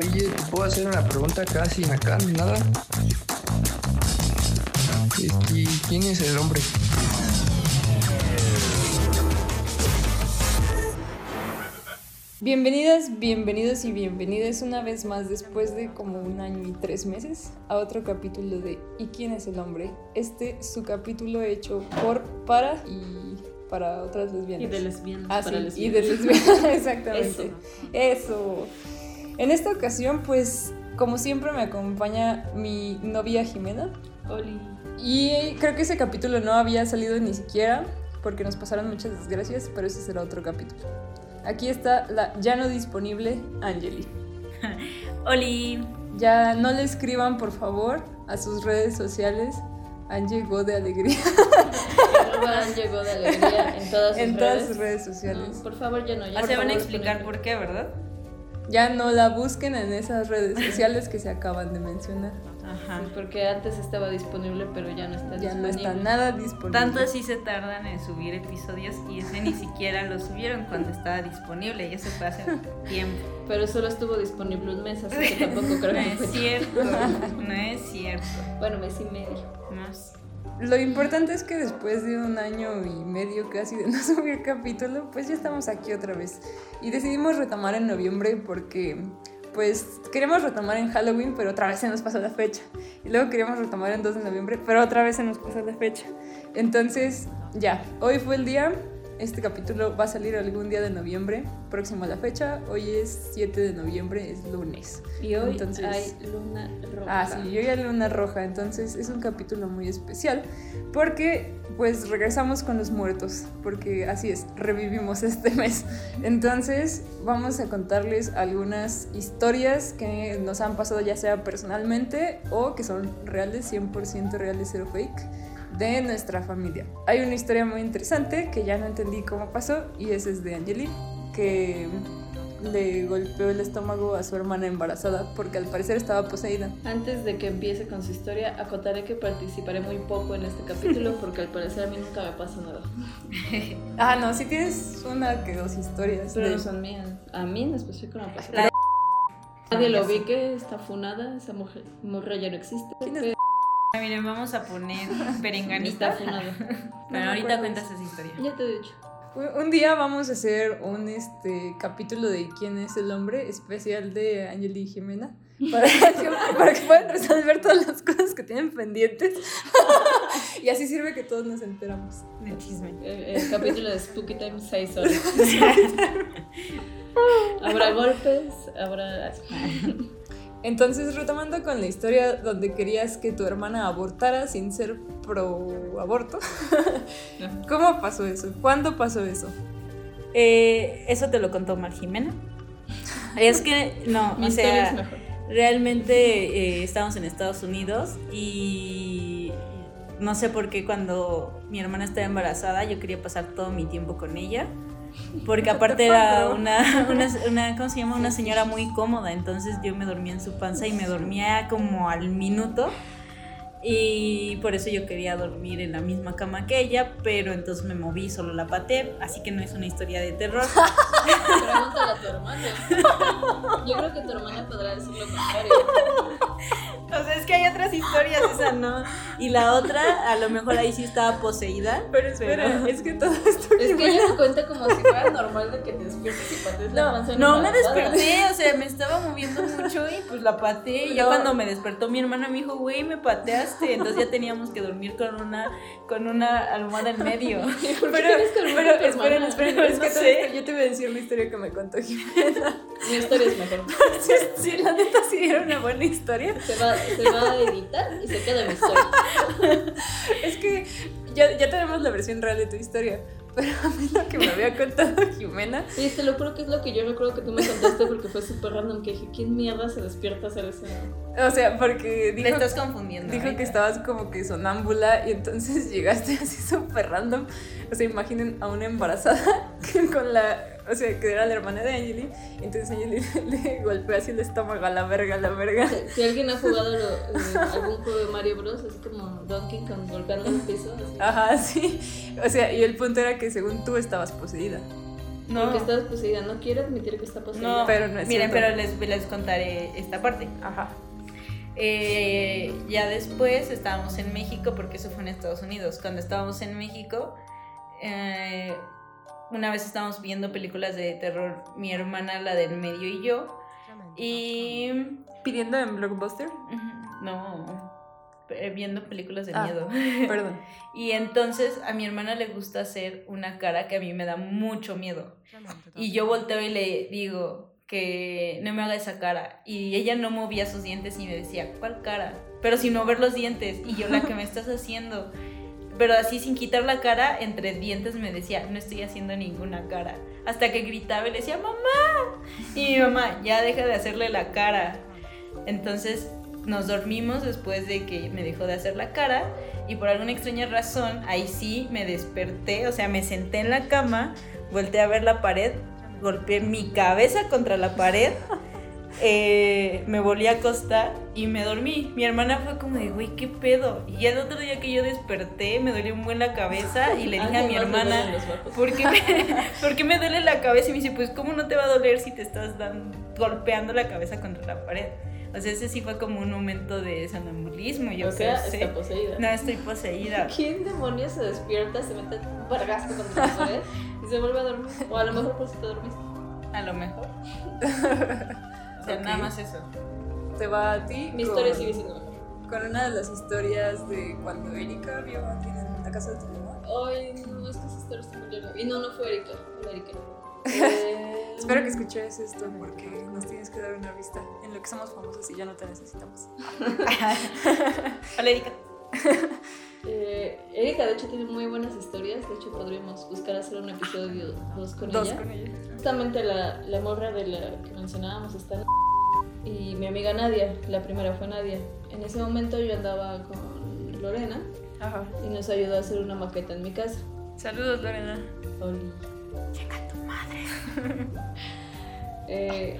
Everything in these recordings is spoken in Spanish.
Oye, ¿te puedo hacer una pregunta casi sin acá ni nada? Este, ¿Quién es el hombre? Bienvenidas, bienvenidos y bienvenidas una vez más después de como un año y tres meses a otro capítulo de ¿Y quién es el hombre? Este su capítulo hecho por, para y para otras lesbianas. Y de lesbianas. Ah, para sí, y de lesbianas, exactamente. Eso. Eso. En esta ocasión, pues, como siempre me acompaña mi novia Jimena. Oli. Y creo que ese capítulo no había salido ni siquiera porque nos pasaron muchas desgracias, pero ese será otro capítulo. Aquí está la ya no disponible Angeli. Oli. Ya no le escriban, por favor, a sus redes sociales. Angie llegó de alegría Arroba llegó de alegría en todas sus en redes. todas sus redes sociales. No, por favor, ya no. Ya Ya se van a explicar por qué, ¿verdad? Ya no la busquen en esas redes sociales que se acaban de mencionar. Ajá. Sí, porque antes estaba disponible, pero ya no está Ya no disponible. está nada disponible. Tanto así se tardan en subir episodios y ese ni siquiera lo subieron cuando estaba disponible, ya se fue hace tiempo. Pero solo estuvo disponible un mes, así que tampoco creo No que es fue. cierto, no es cierto. Bueno, mes y medio. Lo importante es que después de un año y medio casi de no subir capítulo, pues ya estamos aquí otra vez. Y decidimos retomar en noviembre porque pues queremos retomar en Halloween, pero otra vez se nos pasó la fecha. Y luego queríamos retomar en 2 de noviembre, pero otra vez se nos pasó la fecha. Entonces, ya, hoy fue el día. Este capítulo va a salir algún día de noviembre, próximo a la fecha. Hoy es 7 de noviembre, es lunes. Y hoy Entonces- hay luna roja. Ah, sí, yo ya luna roja, entonces es un capítulo muy especial porque pues regresamos con los muertos, porque así es, revivimos este mes. Entonces vamos a contarles algunas historias que nos han pasado ya sea personalmente o que son reales, 100% reales, cero fake de nuestra familia. Hay una historia muy interesante que ya no entendí cómo pasó y esa es de Angeli, que le golpeó el estómago a su hermana embarazada porque al parecer estaba poseída. Antes de que empiece con su historia, acotaré que participaré muy poco en este capítulo porque al parecer a mí nunca me pasa nada. Ah, no, si tienes una que dos historias. Pero de- no son mías. A mí en específico no me pasa. Nadie lo vi que está funada, esa mujer, morra ya no existe. ¿Quién es? pero Miren, vamos a poner perenganita. Pero ahorita cuentas esa historia. Ya te he dicho. Un- día vamos a hacer un este capítulo de quién es el hombre especial de Angeli y Jimena para que, para que puedan resolver todas las cosas que tienen pendientes. y así sirve que todos nos enteramos. De chisme. El, el capítulo de Spooky Time 6 horas. habrá golpes, habrá. Entonces, retomando con la historia donde querías que tu hermana abortara sin ser pro aborto, ¿cómo pasó eso? ¿Cuándo pasó eso? Eh, eso te lo contó Mar Jimena. Es que, no, Mi o historia es sea, mejor. realmente eh, estábamos en Estados Unidos y no sé por qué cuando mi hermana estaba embarazada yo quería pasar todo mi tiempo con ella. Porque aparte era una, una, una, ¿cómo se llama? Una señora muy cómoda, entonces yo me dormía en su panza y me dormía como al minuto. Y por eso yo quería dormir en la misma cama que ella, pero entonces me moví, solo la pateé, así que no es una historia de terror. Pregúntale a tu hermana. Yo creo que tu hermana podrá decir lo contrario. O sea, es que hay otras historias, esa no. Y la otra, a lo mejor ahí sí estaba poseída. Pero espera, Pero- es que todo esto Es que ella me cuenta como si fuera normal de que te despiertes y patees la No, panza no me desperté, o sea, me estaba moviendo mucho y pues la pateé. Y ya cuando me despertó mi hermana me dijo, güey, me pateaste. Entonces ya teníamos que dormir con una, con una almohada en medio. ¿Por qué Pero, que pero esperen, esperen, No es que todo sé. esto- yo te voy a decir la historia que me contó Jimena. Mi historia es mejor. Sí, sí, la neta sí era una buena historia. Se va, se va a editar y se queda mi historia. Es que ya, ya tenemos la versión real de tu historia. Pero a mí lo que me había contado Jimena. Sí, te lo juro que es lo que yo recuerdo que tú me contaste porque fue súper random que dije, ¿quién mierda se despierta a hacer eso? O sea, porque dijo, estás confundiendo. dijo ¿eh? que estabas como que sonámbula y entonces llegaste así súper random. O sea, imaginen a una embarazada con la. O sea, que era la hermana de Angeli. Y entonces Angeli le golpeó así el estómago a la verga, a la verga. Si, si alguien ha jugado lo- eh, algún juego de Mario Bros, es como Donkey Kong golpeando el piso. así. Ajá, sí. O sea, y el punto era que según tú estabas poseída. No. Porque estás poseída. No quiere admitir que está poseída. No, Pero no es miren, cierto. pero les, les contaré esta parte. Ajá. Eh, ya después estábamos en México, porque eso fue en Estados Unidos. Cuando estábamos en México, eh, una vez estábamos viendo películas de terror, mi hermana, la del medio y yo. Y. ¿Pidiendo en Blockbuster? No. eh, Viendo películas de Ah. miedo. Perdón. Y entonces a mi hermana le gusta hacer una cara que a mí me da mucho miedo. Y yo volteo y le digo que no me haga esa cara. Y ella no movía sus dientes y me decía, ¿cuál cara? Pero sin mover los dientes. Y yo, la que me estás haciendo. Pero así sin quitar la cara, entre dientes me decía, no estoy haciendo ninguna cara. Hasta que gritaba y le decía, mamá. Y mi mamá, ya deja de hacerle la cara. Entonces nos dormimos después de que me dejó de hacer la cara. Y por alguna extraña razón, ahí sí me desperté. O sea, me senté en la cama, volteé a ver la pared, golpeé mi cabeza contra la pared. Eh, me volví a acostar y me dormí. Mi hermana fue como de, güey, ¿qué pedo? Y el otro día que yo desperté, me dolió un buen la cabeza y le dije a mi hermana. ¿por qué, me, por qué me duele la cabeza? Y me dice, pues, ¿cómo no te va a doler si te estás dando, golpeando la cabeza contra la pared? O sea, ese sí fue como un momento de sonambulismo, yo o sea, está poseída. No, estoy poseída. ¿Quién demonios se despierta, se mete un vergazo contra la pared y se vuelve a dormir? O a lo mejor por si te dormiste. A lo mejor. Sea, nada más eso. Te va a ti. Mi con- historia sigue siendo mejor. Con una de las historias de cuando Erika vio a en la casa de tu mamá. Ay, no, es que esa historia está muy larga. Y no, no fue Erika. Fue Erika. Eh, Espero que escuches esto porque nos tienes que dar una vista en lo que somos famosos y ya no te necesitamos. Hola, Erika. Eh, Erika, de hecho, tiene muy buenas historias. De hecho, podríamos buscar hacer un episodio dos con Dos ella. con ella. Justamente la, la morra de la que mencionábamos está en y mi amiga Nadia, la primera fue Nadia. En ese momento yo andaba con Lorena Ajá. y nos ayudó a hacer una maqueta en mi casa. Saludos, Lorena. Oli. Eh,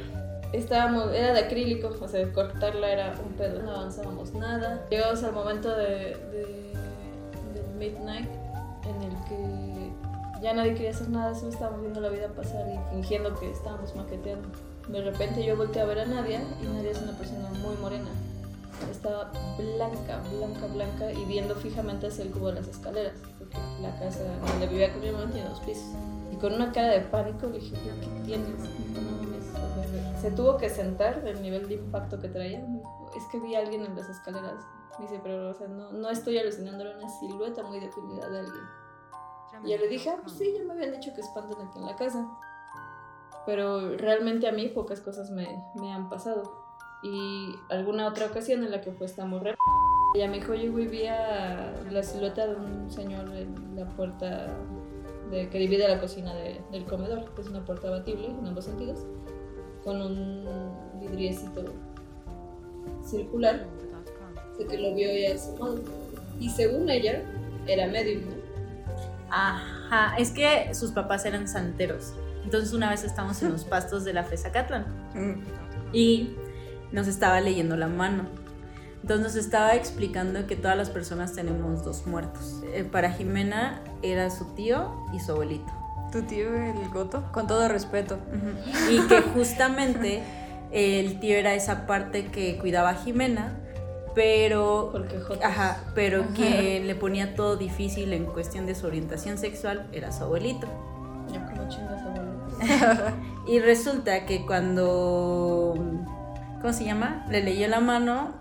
estábamos, era de acrílico, o sea, cortarla era un pedo, no avanzábamos nada. Llegamos al momento de, midnight en el que ya nadie quería hacer nada, solo estábamos viendo la vida pasar y fingiendo que estábamos maqueteando. De repente yo volteé a ver a Nadia y Nadia es una persona muy morena. Estaba blanca, blanca, blanca y viendo fijamente hacia el cubo de las escaleras, porque la casa donde vivía con mi mamá tiene dos pisos. Y con una cara de pánico le dije, "¿Pero ¿qué tienes? No mames". O sea, Se tuvo que sentar del nivel de impacto que traía. Es que vi a alguien en las escaleras. Me dice, pero o sea, no, no estoy alucinando, era una silueta muy definida de alguien. Y yo le dije, ah, pues sí, ya me habían dicho que espantan aquí en la casa. Pero realmente a mí pocas cosas me, me han pasado. Y alguna otra ocasión en la que fue esta morra, ella me dijo, yo vi a la silueta de un señor en la puerta de, que divide la cocina de- del comedor, que es una puerta abatible en ambos sentidos, con un vidriecito circular, de que lo vio ya asomado. Y según ella, era medium, ¿no? Ajá, es que sus papás eran santeros. Entonces una vez estábamos en los pastos de la Fezacatlan Mm. y nos estaba leyendo la mano. Entonces nos estaba explicando que todas las personas tenemos dos muertos. Eh, para Jimena era su tío y su abuelito. Tu tío, el Goto, con todo respeto. Y que justamente el tío era esa parte que cuidaba a Jimena, pero. Ajá, pero quien le ponía todo difícil en cuestión de su orientación sexual era su abuelito. Ya como chingas. Y resulta que cuando, ¿cómo se llama? Le leyó la mano,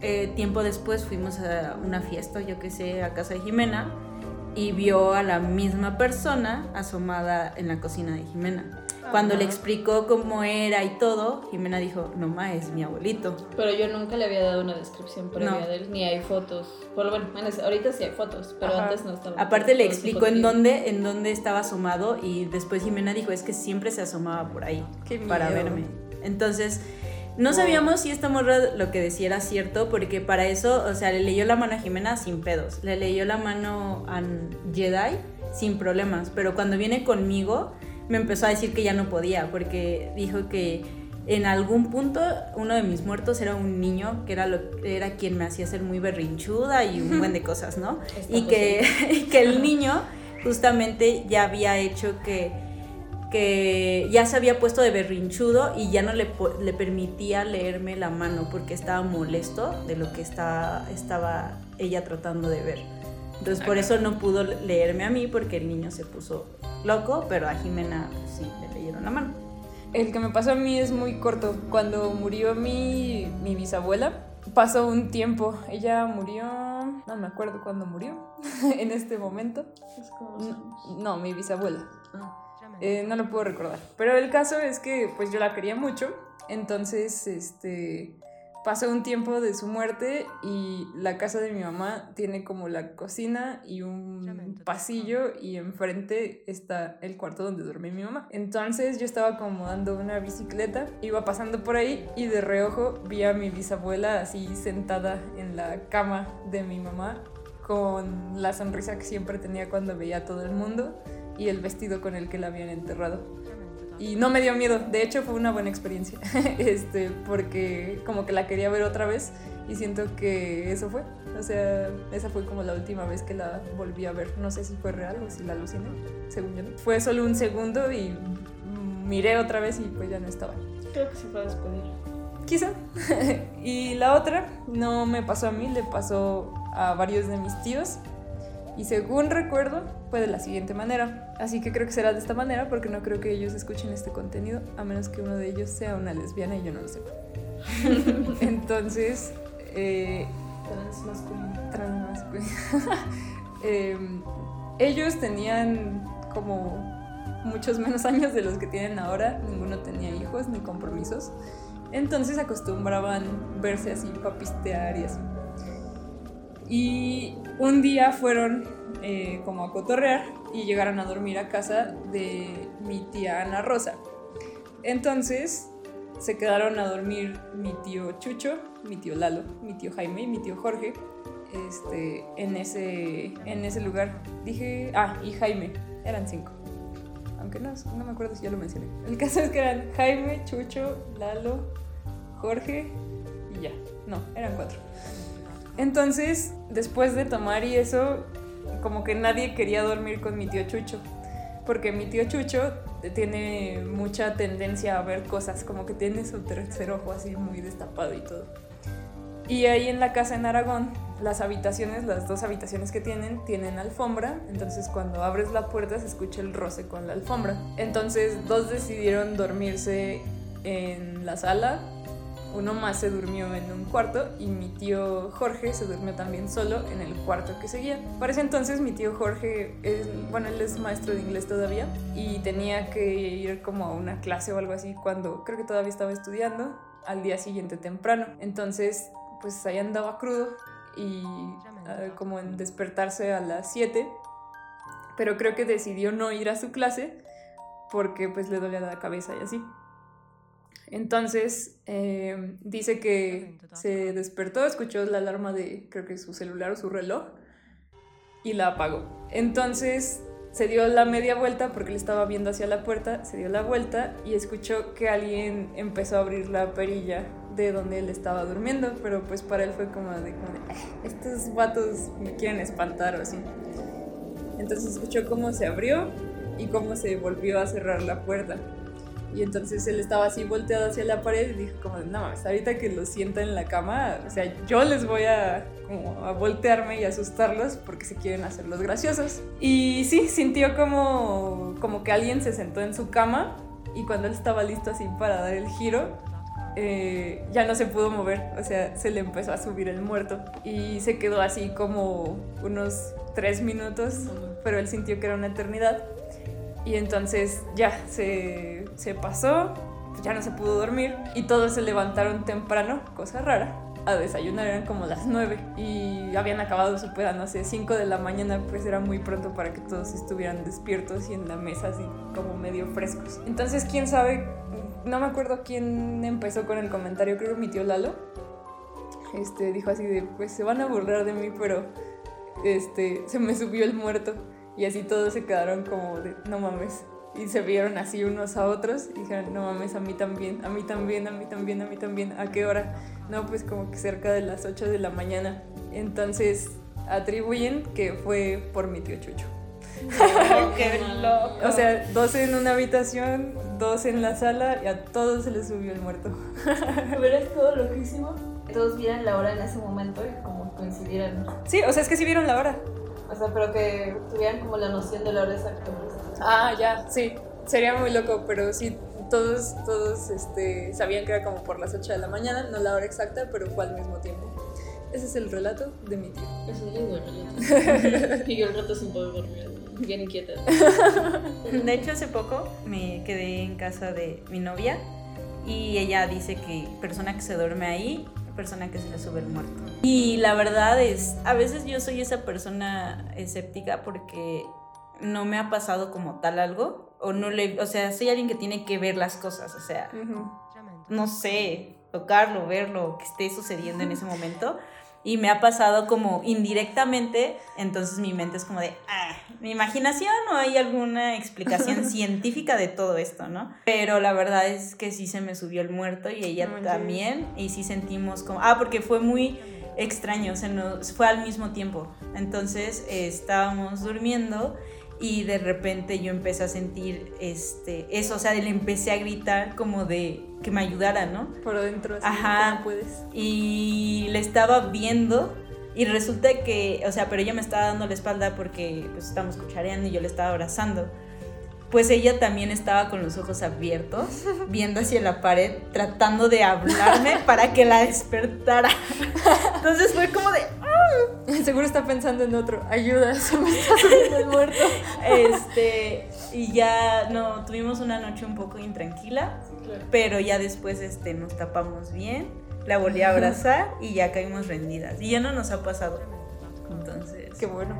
eh, tiempo después fuimos a una fiesta, yo qué sé, a casa de Jimena, y vio a la misma persona asomada en la cocina de Jimena. Cuando le explicó cómo era y todo, Jimena dijo, no ma, es mi abuelito. Pero yo nunca le había dado una descripción previa No. de él, ni hay fotos. Bueno, bueno, ahorita sí hay fotos, pero Ajá. antes no estaba. Aparte le explicó en dónde, en dónde estaba asomado y después Jimena dijo, es que siempre se asomaba por ahí Qué para miedo. verme. Entonces, no sabíamos si esta morra lo que decía era cierto, porque para eso, o sea, le leyó la mano a Jimena sin pedos, le leyó la mano a Jedi sin problemas, pero cuando viene conmigo me empezó a decir que ya no podía, porque dijo que en algún punto uno de mis muertos era un niño que era, lo, era quien me hacía ser muy berrinchuda y un buen de cosas, ¿no? Está y que, y que el niño justamente ya había hecho que, que ya se había puesto de berrinchudo y ya no le, le permitía leerme la mano porque estaba molesto de lo que estaba, estaba ella tratando de ver. Entonces por eso no pudo leerme a mí porque el niño se puso loco, pero a Jimena pues, sí le leyeron la mano. El que me pasó a mí es muy corto. Cuando murió mi, mi bisabuela, pasó un tiempo. Ella murió, no me acuerdo cuándo murió, en este momento. Es como No, mi bisabuela. Ah. Eh, no lo puedo recordar. Pero el caso es que pues yo la quería mucho. Entonces, este, pasó un tiempo de su muerte y la casa de mi mamá tiene como la cocina y un pasillo y enfrente está el cuarto donde duerme mi mamá. Entonces yo estaba acomodando una bicicleta, iba pasando por ahí y de reojo vi a mi bisabuela así sentada en la cama de mi mamá con la sonrisa que siempre tenía cuando veía a todo el mundo y el vestido con el que la habían enterrado. Y no me dio miedo, de hecho fue una buena experiencia, este, porque como que la quería ver otra vez y siento que eso fue. O sea, esa fue como la última vez que la volví a ver. No sé si fue real o si la aluciné, según yo. Fue solo un segundo y miré otra vez y pues ya no estaba. Creo que se fue a despedir. Quizá. y la otra no me pasó a mí, le pasó a varios de mis tíos. Y según recuerdo, fue de la siguiente manera. Así que creo que será de esta manera porque no creo que ellos escuchen este contenido, a menos que uno de ellos sea una lesbiana y yo no lo sepa. Entonces, eh, Transmasculino. transmasculino. Em, ellos tenían como muchos menos años de los que tienen ahora, ninguno tenía hijos ni compromisos, entonces acostumbraban verse así, papistear y así. Y un día fueron eh, como a cotorrear y llegaron a dormir a casa de mi tía Ana Rosa. Entonces se quedaron a dormir mi tío Chucho, mi tío Lalo, mi tío Jaime y mi tío Jorge este, en, ese, en ese lugar. Dije, ah, y Jaime, eran cinco. Aunque no, no me acuerdo si ya lo mencioné. El caso es que eran Jaime, Chucho, Lalo, Jorge y ya. No, eran cuatro. Entonces, después de tomar y eso, como que nadie quería dormir con mi tío Chucho. Porque mi tío Chucho tiene mucha tendencia a ver cosas, como que tiene su tercer ojo así muy destapado y todo. Y ahí en la casa en Aragón, las habitaciones, las dos habitaciones que tienen, tienen alfombra. Entonces cuando abres la puerta se escucha el roce con la alfombra. Entonces dos decidieron dormirse en la sala. Uno más se durmió en un cuarto y mi tío Jorge se durmió también solo en el cuarto que seguía. Para ese entonces mi tío Jorge, es, bueno, él es maestro de inglés todavía y tenía que ir como a una clase o algo así cuando creo que todavía estaba estudiando al día siguiente temprano. Entonces pues ahí andaba crudo y uh, como en despertarse a las 7, pero creo que decidió no ir a su clase porque pues le dolía la cabeza y así. Entonces eh, dice que se despertó, escuchó la alarma de creo que su celular o su reloj y la apagó. Entonces se dio la media vuelta porque le estaba viendo hacia la puerta, se dio la vuelta y escuchó que alguien empezó a abrir la perilla de donde él estaba durmiendo, pero pues para él fue como de, como de "Ah, estos vatos me quieren espantar o así. Entonces escuchó cómo se abrió y cómo se volvió a cerrar la puerta. Y entonces él estaba así volteado hacia la pared y dijo como, no mames, ahorita que los sienta en la cama, o sea, yo les voy a, como, a voltearme y asustarlos porque se quieren hacer los graciosos. Y sí, sintió como, como que alguien se sentó en su cama y cuando él estaba listo así para dar el giro, eh, ya no se pudo mover, o sea, se le empezó a subir el muerto y se quedó así como unos tres minutos, pero él sintió que era una eternidad. Y entonces ya se, se pasó, ya no se pudo dormir y todos se levantaron temprano, cosa rara, a desayunar, eran como las 9 y habían acabado su peda, no sé, 5 de la mañana, pues era muy pronto para que todos estuvieran despiertos y en la mesa así como medio frescos. Entonces, quién sabe, no me acuerdo quién empezó con el comentario, creo que mi tío Lalo. Este dijo así de, pues se van a burlar de mí, pero este se me subió el muerto. Y así todos se quedaron como de, no mames. Y se vieron así unos a otros y dijeron, no mames, a mí también, a mí también, a mí también, a mí también. ¿A qué hora? No, pues como que cerca de las 8 de la mañana. Entonces atribuyen que fue por mi tío Chucho. Oh, qué loco. O sea, dos en una habitación, dos en la sala y a todos se les subió el muerto. Hubiera estado loquísimo. Todos vieran la hora en ese momento y como coincidieran. Sí, o sea, es que sí vieron la hora. O sea, pero que tuvieran como la noción de la hora exacta. Ah, ya, sí. Sería muy loco, pero sí, todos, todos este, sabían que era como por las 8 de la mañana, no la hora exacta, pero fue al mismo tiempo. Ese es el relato de mi tío. Es un muy buen relato. y yo el rato sin poder dormir. Bien inquieta. De hecho, hace poco me quedé en casa de mi novia y ella dice que persona que se duerme ahí, persona que se le sube el muerto. Y la verdad es, a veces yo soy esa persona escéptica porque no me ha pasado como tal algo o no le, o sea, soy alguien que tiene que ver las cosas, o sea, no sé, tocarlo, verlo, que esté sucediendo en ese momento. Y me ha pasado como indirectamente, entonces mi mente es como de, ah, mi imaginación o hay alguna explicación científica de todo esto, ¿no? Pero la verdad es que sí se me subió el muerto y ella también, y sí sentimos como, ah, porque fue muy extraño, se nos, fue al mismo tiempo. Entonces eh, estábamos durmiendo y de repente yo empecé a sentir este, eso, o sea, le empecé a gritar como de que me ayudara, ¿no? Por dentro, así Ajá. no puedes. y le estaba viendo y resulta que, o sea, pero ella me estaba dando la espalda porque pues estábamos cuchareando y yo le estaba abrazando. Pues ella también estaba con los ojos abiertos, viendo hacia la pared, tratando de hablarme para que la despertara. Entonces fue como de, Seguro está pensando en otro. Ayuda, se me está subiendo el muerto. este, y ya no, tuvimos una noche un poco intranquila, Claro. pero ya después este, nos tapamos bien, la volví a abrazar y ya caímos rendidas. Y ya no nos ha pasado. Entonces, Qué bueno.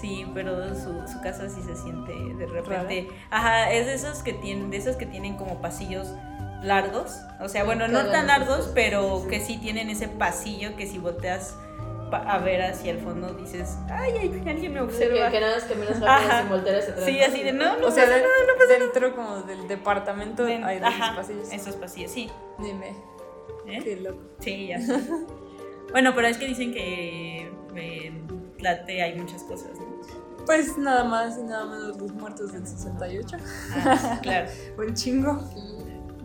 Sí, pero su, su casa sí se siente de repente. Ajá, es de esos que tienen, de esos que tienen como pasillos largos. O sea, bueno, no tan largos, pero que sí tienen ese pasillo que si volteas a ver hacia el fondo dices, ay, ay, alguien me Que, observa. que nada más caminas rápido sin voltear hacia atrás. Sí, así de no, no o sea, pasa nada. dentro como del departamento Den- hay Ajá, esos pasillos. esos pasillos, sí. Dime, ¿Eh? qué loco. Sí, ya. bueno, pero es que dicen que en Tlate hay muchas cosas. ¿no? Pues nada más y nada menos los muertos del 68. Ah, claro. Un chingo.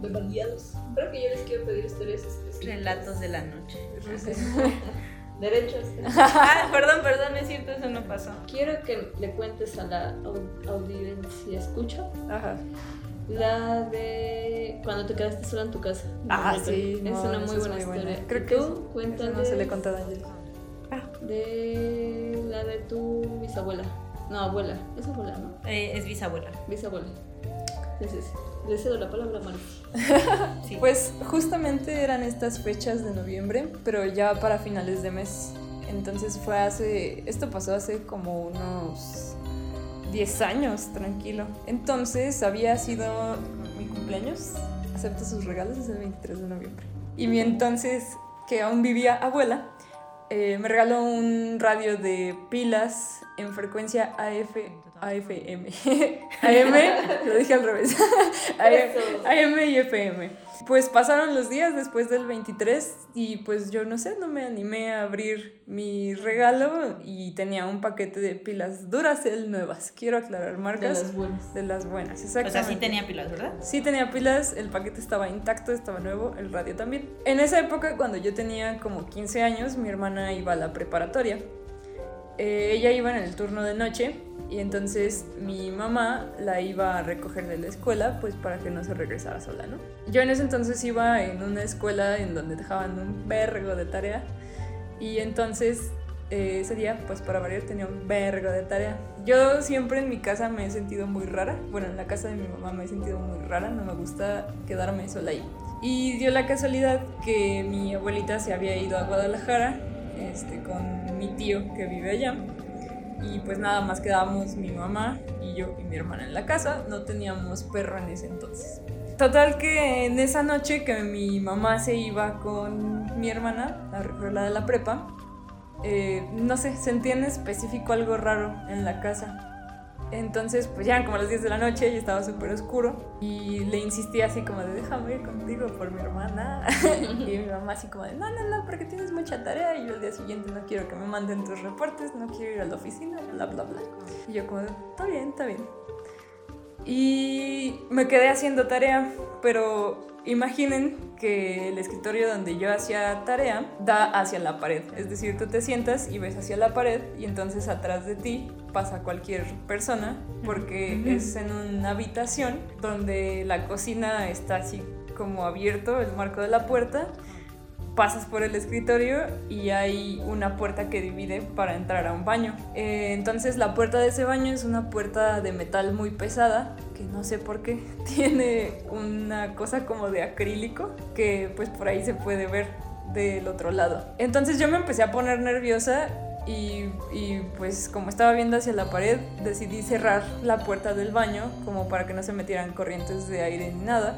De bandeados. Creo que yo les quiero pedir historias específicas. Relatos de la noche. Derechos. Ah, perdón, perdón, es cierto, eso no pasó. Quiero que le cuentes a la au- audiencia, escucha, Ajá. la de cuando te quedaste sola en tu casa. Ah, Es sí, no, una esa muy es buena muy buena. historia. Creo ¿Y que tú, Eso cuéntales no se le a Angel. de la de tu bisabuela. No, abuela. Es abuela, ¿no? Eh, es bisabuela. Bisabuela. Sí, sí, sí. Le cedo la palabra a. Sí. Pues justamente eran estas fechas de noviembre, pero ya para finales de mes. Entonces fue hace, esto pasó hace como unos 10 años, tranquilo. Entonces había sido mi cumpleaños, acepto sus regalos, es el 23 de noviembre. Y mi entonces, que aún vivía abuela, eh, me regaló un radio de pilas en frecuencia AF, AFM. AM, lo dije al revés. AM y FM. Pues pasaron los días después del 23 y pues yo no sé, no me animé a abrir mi regalo y tenía un paquete de pilas Duracell nuevas. Quiero aclarar De marcas las buenas. de las buenas, O exactamente. sea, sí tenía pilas, ¿verdad? Sí tenía pilas, el paquete estaba intacto, estaba nuevo, el radio también. En esa época, cuando yo tenía como 15 años, mi hermana iba a la preparatoria. Eh, ella iba en el turno de noche y entonces mi mamá la iba a recoger de la escuela pues para que no se regresara sola, ¿no? Yo en ese entonces iba en una escuela en donde dejaban un vergo de tarea y entonces eh, ese día pues para variar tenía un vergo de tarea. Yo siempre en mi casa me he sentido muy rara, bueno en la casa de mi mamá me he sentido muy rara, no me gusta quedarme sola ahí. Y dio la casualidad que mi abuelita se había ido a Guadalajara este, con mi tío que vive allá. Y pues nada más quedábamos mi mamá y yo y mi hermana en la casa. No teníamos perro en ese entonces. Total que en esa noche que mi mamá se iba con mi hermana a recogerla de la prepa, eh, no sé, sentí en específico algo raro en la casa. Entonces, pues ya eran como las 10 de la noche y estaba súper oscuro. Y le insistí así como de, déjame ir contigo por mi hermana. y mi mamá así como de, no, no, no, porque tienes mucha tarea. Y yo el día siguiente no quiero que me manden tus reportes, no quiero ir a la oficina, bla, bla, bla. Y yo como, está bien, está bien. Y me quedé haciendo tarea, pero imaginen que el escritorio donde yo hacía tarea da hacia la pared. Es decir, tú te sientas y ves hacia la pared y entonces atrás de ti pasa cualquier persona porque es en una habitación donde la cocina está así como abierto, el marco de la puerta pasas por el escritorio y hay una puerta que divide para entrar a un baño. Eh, entonces la puerta de ese baño es una puerta de metal muy pesada que no sé por qué tiene una cosa como de acrílico que pues por ahí se puede ver del otro lado. Entonces yo me empecé a poner nerviosa y, y, pues como estaba viendo hacia la pared decidí cerrar la puerta del baño como para que no se metieran corrientes de aire ni nada.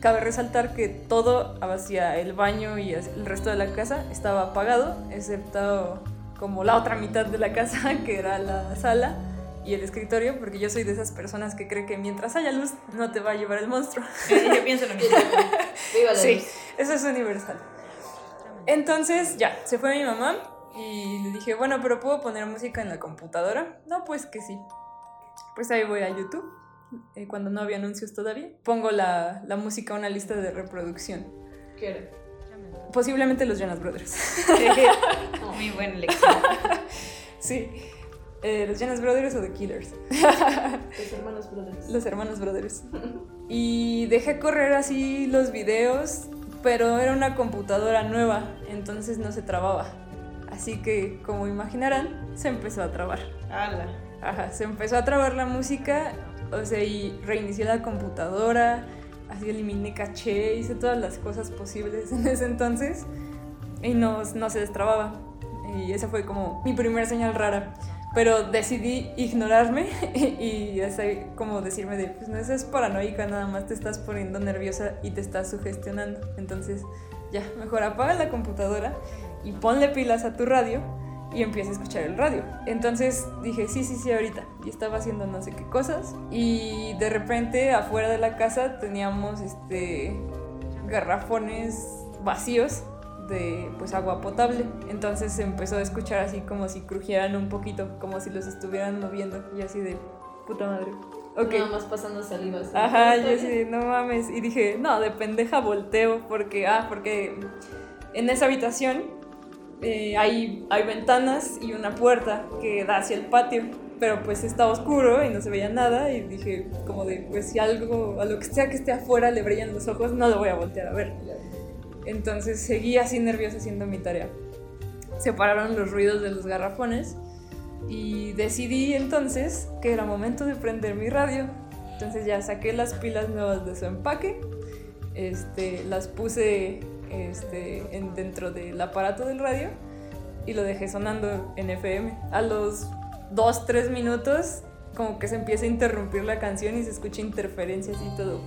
Cabe resaltar que todo hacia el baño y el resto de la casa estaba apagado, excepto como la otra mitad de la casa, que era la sala y el escritorio, porque yo soy de esas personas que cree que mientras haya luz no te va a llevar el monstruo. yo pienso lo mismo. Viva la Sí, luz. eso es universal. Entonces ya, se fue mi mamá y le dije, bueno, pero ¿puedo poner música en la computadora? No, pues que sí. Pues ahí voy a YouTube, eh, cuando no había anuncios todavía. Pongo la, la música a una lista de reproducción. ¿Qué era? Posiblemente los Jonas Brothers. Muy buena elección. sí. Eh, los Jonas Brothers o The Killers. Los hermanos brothers. Los hermanos Brothers. Y dejé correr así los videos, pero era una computadora nueva, entonces no se trababa. Así que, como imaginarán, se empezó a trabar. Ala. Ajá, se empezó a trabar la música, o sea, y reinicié la computadora, así eliminé caché, hice todas las cosas posibles en ese entonces y no, no se destrababa. Y esa fue como mi primera señal rara. Pero decidí ignorarme y así como decirme de, pues no es paranoica, nada más te estás poniendo nerviosa y te estás sugestionando. Entonces, ya, mejor apaga la computadora y ponle pilas a tu radio y empieza a escuchar el radio. Entonces dije, sí, sí, sí, ahorita. Y estaba haciendo no sé qué cosas. Y de repente afuera de la casa teníamos este garrafones vacíos de pues agua potable. Entonces se empezó a escuchar así como si crujieran un poquito, como si los estuvieran moviendo. Y así de puta madre. Ok. Nada más pasando saliva. así. Ajá, yo de, no mames. Y dije, no, de pendeja volteo porque, ah, porque en esa habitación eh, hay, hay ventanas y una puerta que da hacia el patio. Pero pues estaba oscuro y no se veía nada y dije como de, pues si algo, a lo que sea que esté afuera le brillan los ojos, no lo voy a voltear a ver. Entonces seguí así nerviosa haciendo mi tarea. Separaron los ruidos de los garrafones y decidí entonces que era momento de prender mi radio. Entonces ya saqué las pilas nuevas de su empaque, este, las puse este, en, dentro del aparato del radio y lo dejé sonando en FM. A los 2-3 minutos como que se empieza a interrumpir la canción y se escucha interferencias y todo.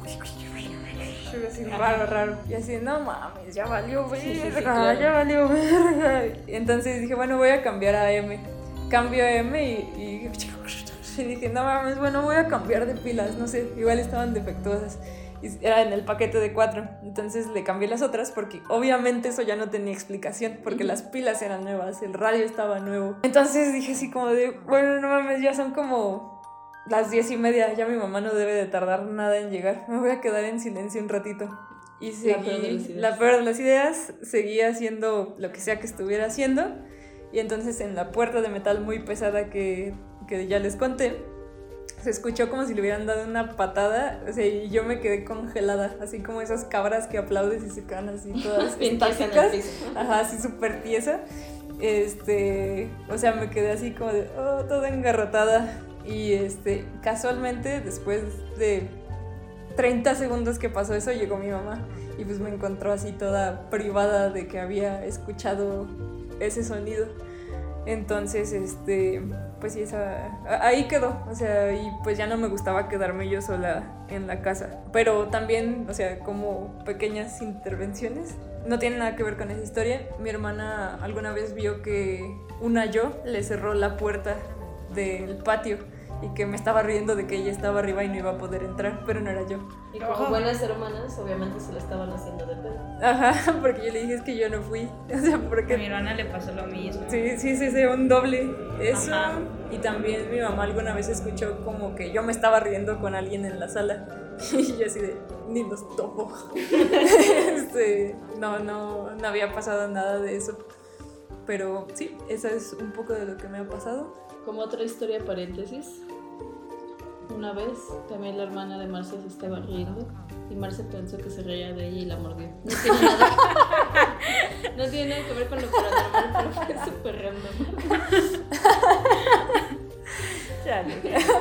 Así raro, raro. Y así, no mames, ya valió verga, sí, sí, claro. ya valió verga. Entonces dije, bueno, voy a cambiar a M. Cambio a M y, y, y dije, no mames, bueno, voy a cambiar de pilas, no sé, igual estaban defectuosas. Y era en el paquete de cuatro. Entonces le cambié las otras porque obviamente eso ya no tenía explicación porque las pilas eran nuevas, el radio estaba nuevo. Entonces dije así como de, bueno, no mames, ya son como las diez y media, ya mi mamá no debe de tardar nada en llegar. Me voy a quedar en silencio un ratito. Y seguí, la peor de las ideas, seguía haciendo lo que sea que estuviera haciendo. Y entonces en la puerta de metal muy pesada que, que ya les conté, se escuchó como si le hubieran dado una patada, o sea, y yo me quedé congelada, así como esas cabras que aplaudes y se quedan así todas estáticas. Ajá, así súper tiesa. Este, o sea, me quedé así como de, oh, toda engarrotada. Y este, casualmente, después de 30 segundos que pasó eso, llegó mi mamá. Y pues me encontró así toda privada de que había escuchado ese sonido. Entonces, este, pues sí, esa, ahí quedó, o sea, y pues ya no me gustaba quedarme yo sola en la casa. Pero también, o sea, como pequeñas intervenciones, no tiene nada que ver con esa historia. Mi hermana alguna vez vio que una yo le cerró la puerta del patio y que me estaba riendo de que ella estaba arriba y no iba a poder entrar, pero no era yo. Y como buenas hermanas, obviamente se lo estaban haciendo de pedo. Ajá, porque yo le dije es que yo no fui. O sea, A mi porque hermana le pasó lo mismo. Sí, sí, sí, sí, un doble. Eso. Ajá. Y también mi mamá alguna vez escuchó como que yo me estaba riendo con alguien en la sala. Y yo así de, ni los topo. este, no, no, no había pasado nada de eso. Pero sí, esa es un poco de lo que me ha pasado. Como otra historia paréntesis, una vez también la hermana de Marce se estaba riendo y Marce pensó que se reía de ella y la mordió. No tiene nada, no tiene nada que ver con lo paranormal, pero fue súper random.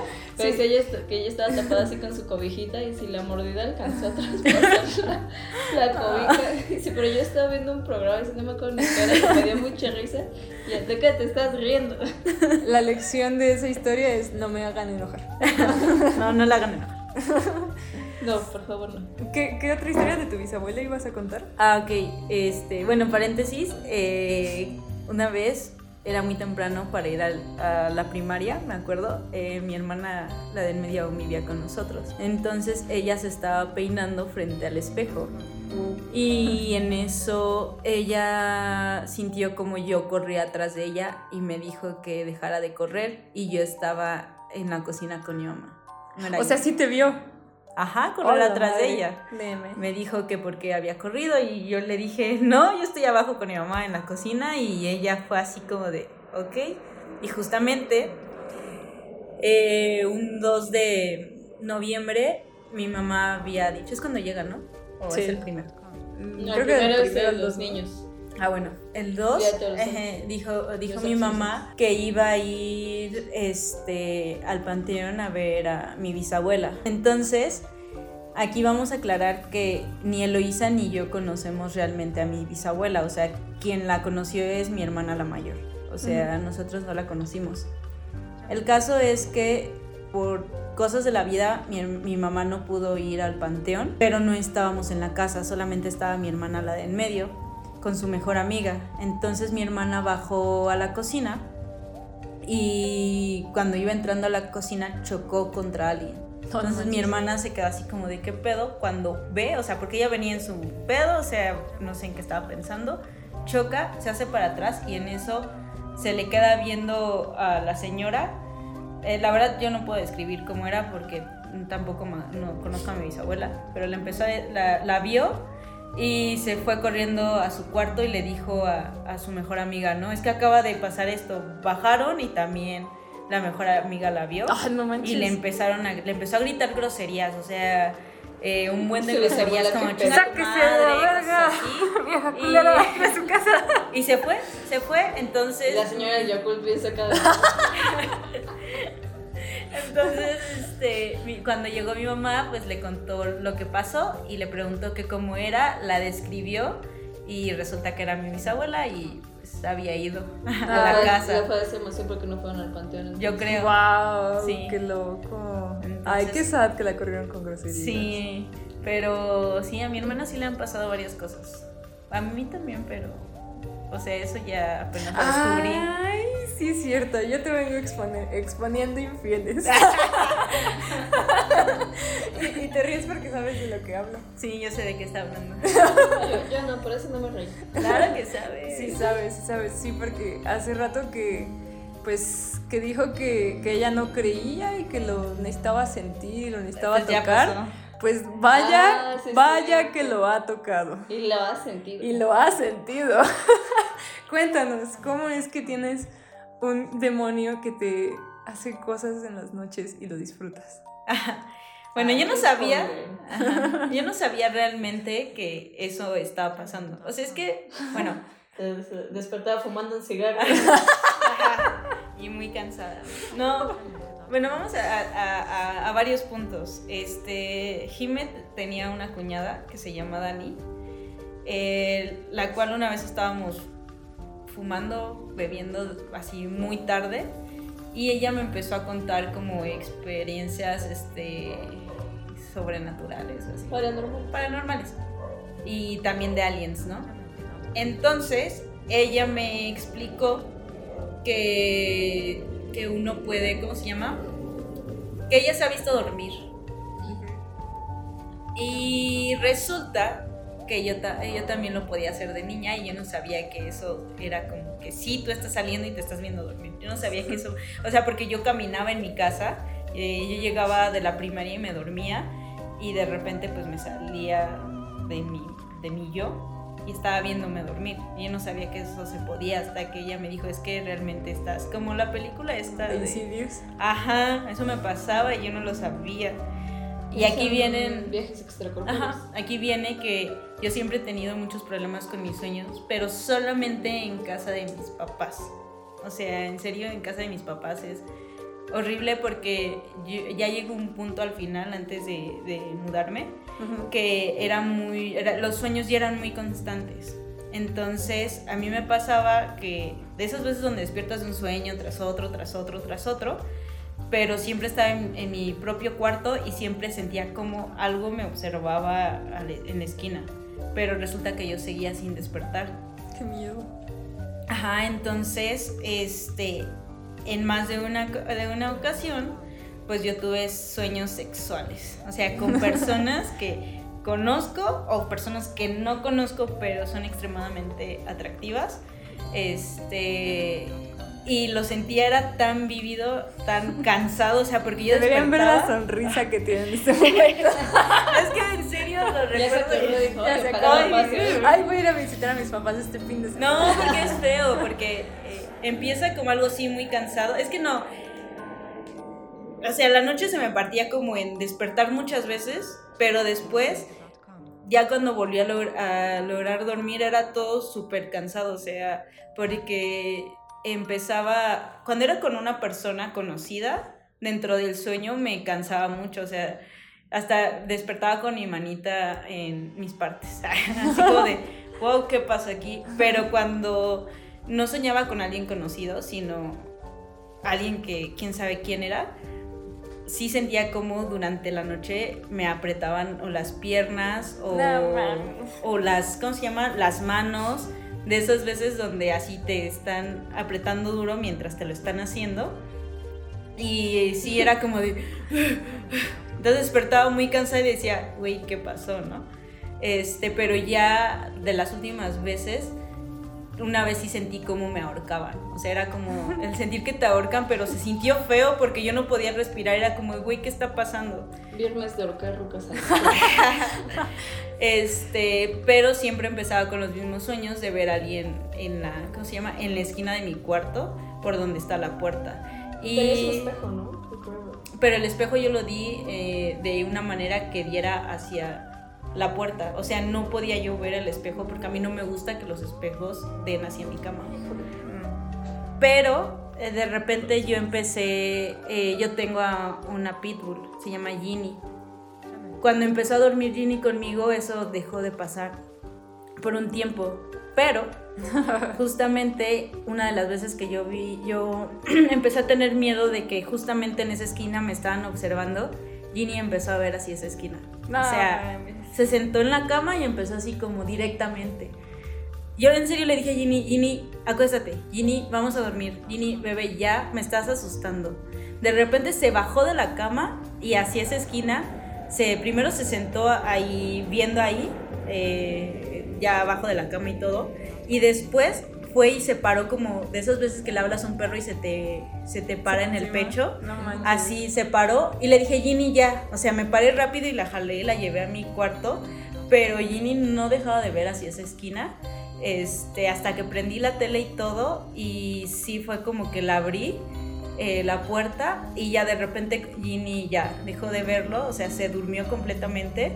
Pero ella est- que ella estaba tapada así con su cobijita y si la mordida alcanzó a traspasar la, la cobija. Dice, pero yo estaba viendo un programa, dice, no me acuerdo ni qué era, me dio mucha risa. Y hasta que te estás riendo. La lección de esa historia es no me hagan enojar. No, no la hagan enojar. No, por favor, no. ¿Qué, qué otra historia de tu bisabuela ibas a contar? Ah, ok. Este, bueno, paréntesis. eh, una vez era muy temprano para ir al- a la primaria, me acuerdo. eh, mi hermana, la del medio, vivía con nosotros. Entonces ella se estaba peinando frente al espejo. Y en eso ella sintió como yo corría atrás de ella y me dijo que dejara de correr. Y yo estaba en la cocina con mi mamá. No O sea, sí te vio. Ajá, correr Hola, atrás madre. de ella Meme. me dijo que porque había corrido y yo le dije, no, yo estoy abajo con mi mamá en la cocina y ella fue así como de, ok. Y justamente eh, un 2 de noviembre mi mamá había dicho, es cuando llega, ¿no? ¿O Sí. es el primero? No, Creo el que primero es primero de el los niños. Ah, bueno, el 2 Ya te lo sé. ejé, dijo, mi mamá que iba a ir este, al panteón a ver a mi bisabuela. Entonces, aquí vamos a aclarar que ni Eloísa ni yo conocemos realmente a mi bisabuela. O sea, quien la conoció es mi hermana la mayor. O sea, nosotros no la conocimos. El caso es que por cosas de la vida mi, mi mamá no pudo ir al panteón, pero no estábamos en la casa, solamente estaba mi hermana la de en medio con su mejor amiga. Entonces mi hermana bajó a la cocina y cuando iba entrando a la cocina chocó contra alguien. Entonces mi hermana se quedó así como de qué pedo cuando ve, o sea, porque ella venía en su pedo, o sea, no sé en qué estaba pensando, choca, se hace para atrás y en eso se le queda viendo a la señora. Eh, la verdad yo no puedo describir cómo era porque tampoco no conozco a mi bisabuela, pero la empezó, a- la, la vio y se fue corriendo a su cuarto y le dijo a, a su mejor amiga, no, es que acaba de pasar esto. Bajaron y también la mejor amiga la vio Ah, no manches. y le empezaron a, le empezó a gritar groserías, o sea, eh, un buen de groserías como ¡Sáquese de la madre, verga! cosas así. Vieja Y- culera de su casa. Y se fue, se fue, entonces... Y la señora de Yakult bien sacada. Entonces, este, mi- cuando llegó mi mamá, pues le contó lo que pasó y le preguntó que cómo era, la describió y resulta que era mi bisabuela y pues había ido a la fue- casa. Ya fue esa emoción porque no fueron al panteón. Yo creo. Wow, Sí. qué loco. Entonces- Ay, qué sad que la corrieron con groserías. Sí, pero sí, a mi hermana sí le han pasado varias cosas. A mí también, pero, o sea, eso ya apenas lo descubrí. Ay, sí es cierto. Yo te vengo expone- exponiendo infieles. y, y te ríes porque sabes de lo que hablo. Sí, yo sé de qué está hablando. Yo, yo no, por eso no me reí. Claro que sabes. Sí sabes, sí sabes, sí, porque hace rato que, pues, que dijo que, que ella no creía y que lo necesitaba sentir, lo necesitaba Pues ya tocar. pasó. Pues vaya, Ah, sí, vaya sí. que lo ha tocado. Y lo has sentido. Y lo ha sentido. Cuéntanos, ¿cómo es que tienes un demonio que te hace cosas en las noches y lo disfrutas? Bueno, yo no sabía, ajá, yo no sabía realmente que eso estaba pasando. O sea, es que, bueno, despertaba fumando un cigarro. y muy cansada. No, bueno, vamos a, a- a- a varios puntos. Este, Jimet tenía una cuñada que se llama Dani, eh, la cual una vez estábamos fumando, bebiendo así muy tarde. Y ella me empezó a contar como experiencias este, sobrenaturales o así. Paranormal. paranormales y también de aliens, ¿no? Entonces, ella me explicó que, que uno puede, ¿cómo se llama? que ella se ha visto dormir. Y resulta que yo, ta- yo también lo podía hacer de niña y yo no sabía que eso era como que sí, tú estás saliendo y te estás viendo dormir. Yo no sabía que eso, o sea, porque yo caminaba en mi casa, eh, yo llegaba de la primaria y me dormía y de repente pues me salía de mi, de mi yo y estaba viéndome dormir. Y yo no sabía que eso se podía hasta que ella me dijo, es que realmente estás como la película esta de... Ajá, eso me pasaba y yo no lo sabía. Y aquí vienen... Viajes extracorpóreos. Ajá, aquí viene que yo siempre he tenido muchos problemas con mis sueños, pero solamente en casa de mis papás. O sea, en serio, en casa de mis papás es horrible porque yo- ya llegó un punto al final, antes de, de mudarme, Ujú. que era muy, era- los sueños ya eran muy constantes. Entonces, a mí me pasaba que de esas veces donde despiertas de un sueño tras otro, tras otro, tras otro, pero siempre estaba en, en mi propio cuarto y siempre sentía como algo me observaba en la esquina. Pero resulta que yo seguía sin despertar. Qué miedo. Ajá, entonces, este, en más de una, de una ocasión, pues yo tuve sueños sexuales. O sea, con personas que conozco o personas que no conozco, pero son extremadamente atractivas. Este. Y lo sentía era tan vívido, tan cansado, o sea, porque yo Deberían ver la sonrisa que tiene en este momento. Es que en serio lo recuerdo. Ya "Ay, se acabó. no pase". Ay, voy a ir a visitar a mis papás este fin de semana. No, porque es feo, porque eh, empieza como algo así muy cansado. Es que no. O sea, la noche se me partía como en despertar muchas veces, pero después, ya cuando volví a, logr- a lograr dormir, era todo súper cansado. O sea, porque empezaba. Cuando era con una persona conocida, dentro del sueño me cansaba mucho. O sea, hasta despertaba con mi manita en mis partes. Así como de, wow, ¿qué pasa aquí? Pero cuando no soñaba con alguien conocido, sino alguien que quién sabe quién era, sí sentía como durante la noche me apretaban o las piernas o, No o las, ¿cómo se llama? Las manos. De esas veces donde así te están apretando duro mientras te lo están haciendo. Y sí, era como de... Entonces despertaba muy cansada y decía, güey, ¿qué pasó, no? Este, pero ya de las últimas veces, una vez sí sentí como me ahorcaban. O sea, era como el sentir que te ahorcan, pero se sintió feo porque yo no podía respirar. Era como, güey, ¿qué está pasando? Viernes de ahorcar rucas. Este, pero siempre empezaba con los mismos sueños de ver a alguien en la, ¿cómo se llama? En la esquina de mi cuarto, por donde está la puerta. Y... Tenías un espejo, ¿no? Recuerdo. Pero el espejo yo lo di eh, de una manera que diera hacia la puerta. O sea, no podía yo ver el espejo porque a mí no me gusta que los espejos den hacia mi cama. Pero eh, de repente yo empecé, eh, yo tengo a una pitbull, se llama Ginny. Cuando empezó a dormir Ginny conmigo, eso dejó de pasar por un tiempo. Pero justamente una de las veces que yo vi, yo empecé a tener miedo de que justamente en esa esquina me estaban observando. Ginny empezó a ver así esa esquina. No, o sea. Se sentó en la cama y empezó así como directamente. Yo en serio le dije a Ginny, Ginny, acuéstate, Ginny, vamos a dormir. Ginny, bebé, ya me estás asustando. De repente se bajó de la cama y hacia esa esquina, se, primero se sentó ahí, viendo ahí, eh, ya abajo de la cama y todo, y después fue y se paró como de esas veces que le hablas a un perro y se te, se te para en el pecho. No. Así se paró y le dije, Ginny, ya. O sea, me paré rápido y la jalé y la llevé a mi cuarto. Pero Ginny no dejaba de ver hacia esa esquina. Este, hasta que prendí la tele y todo. Y sí fue como que la abrí eh, la puerta. Y ya de repente Ginny ya dejó de verlo. O sea, se durmió completamente.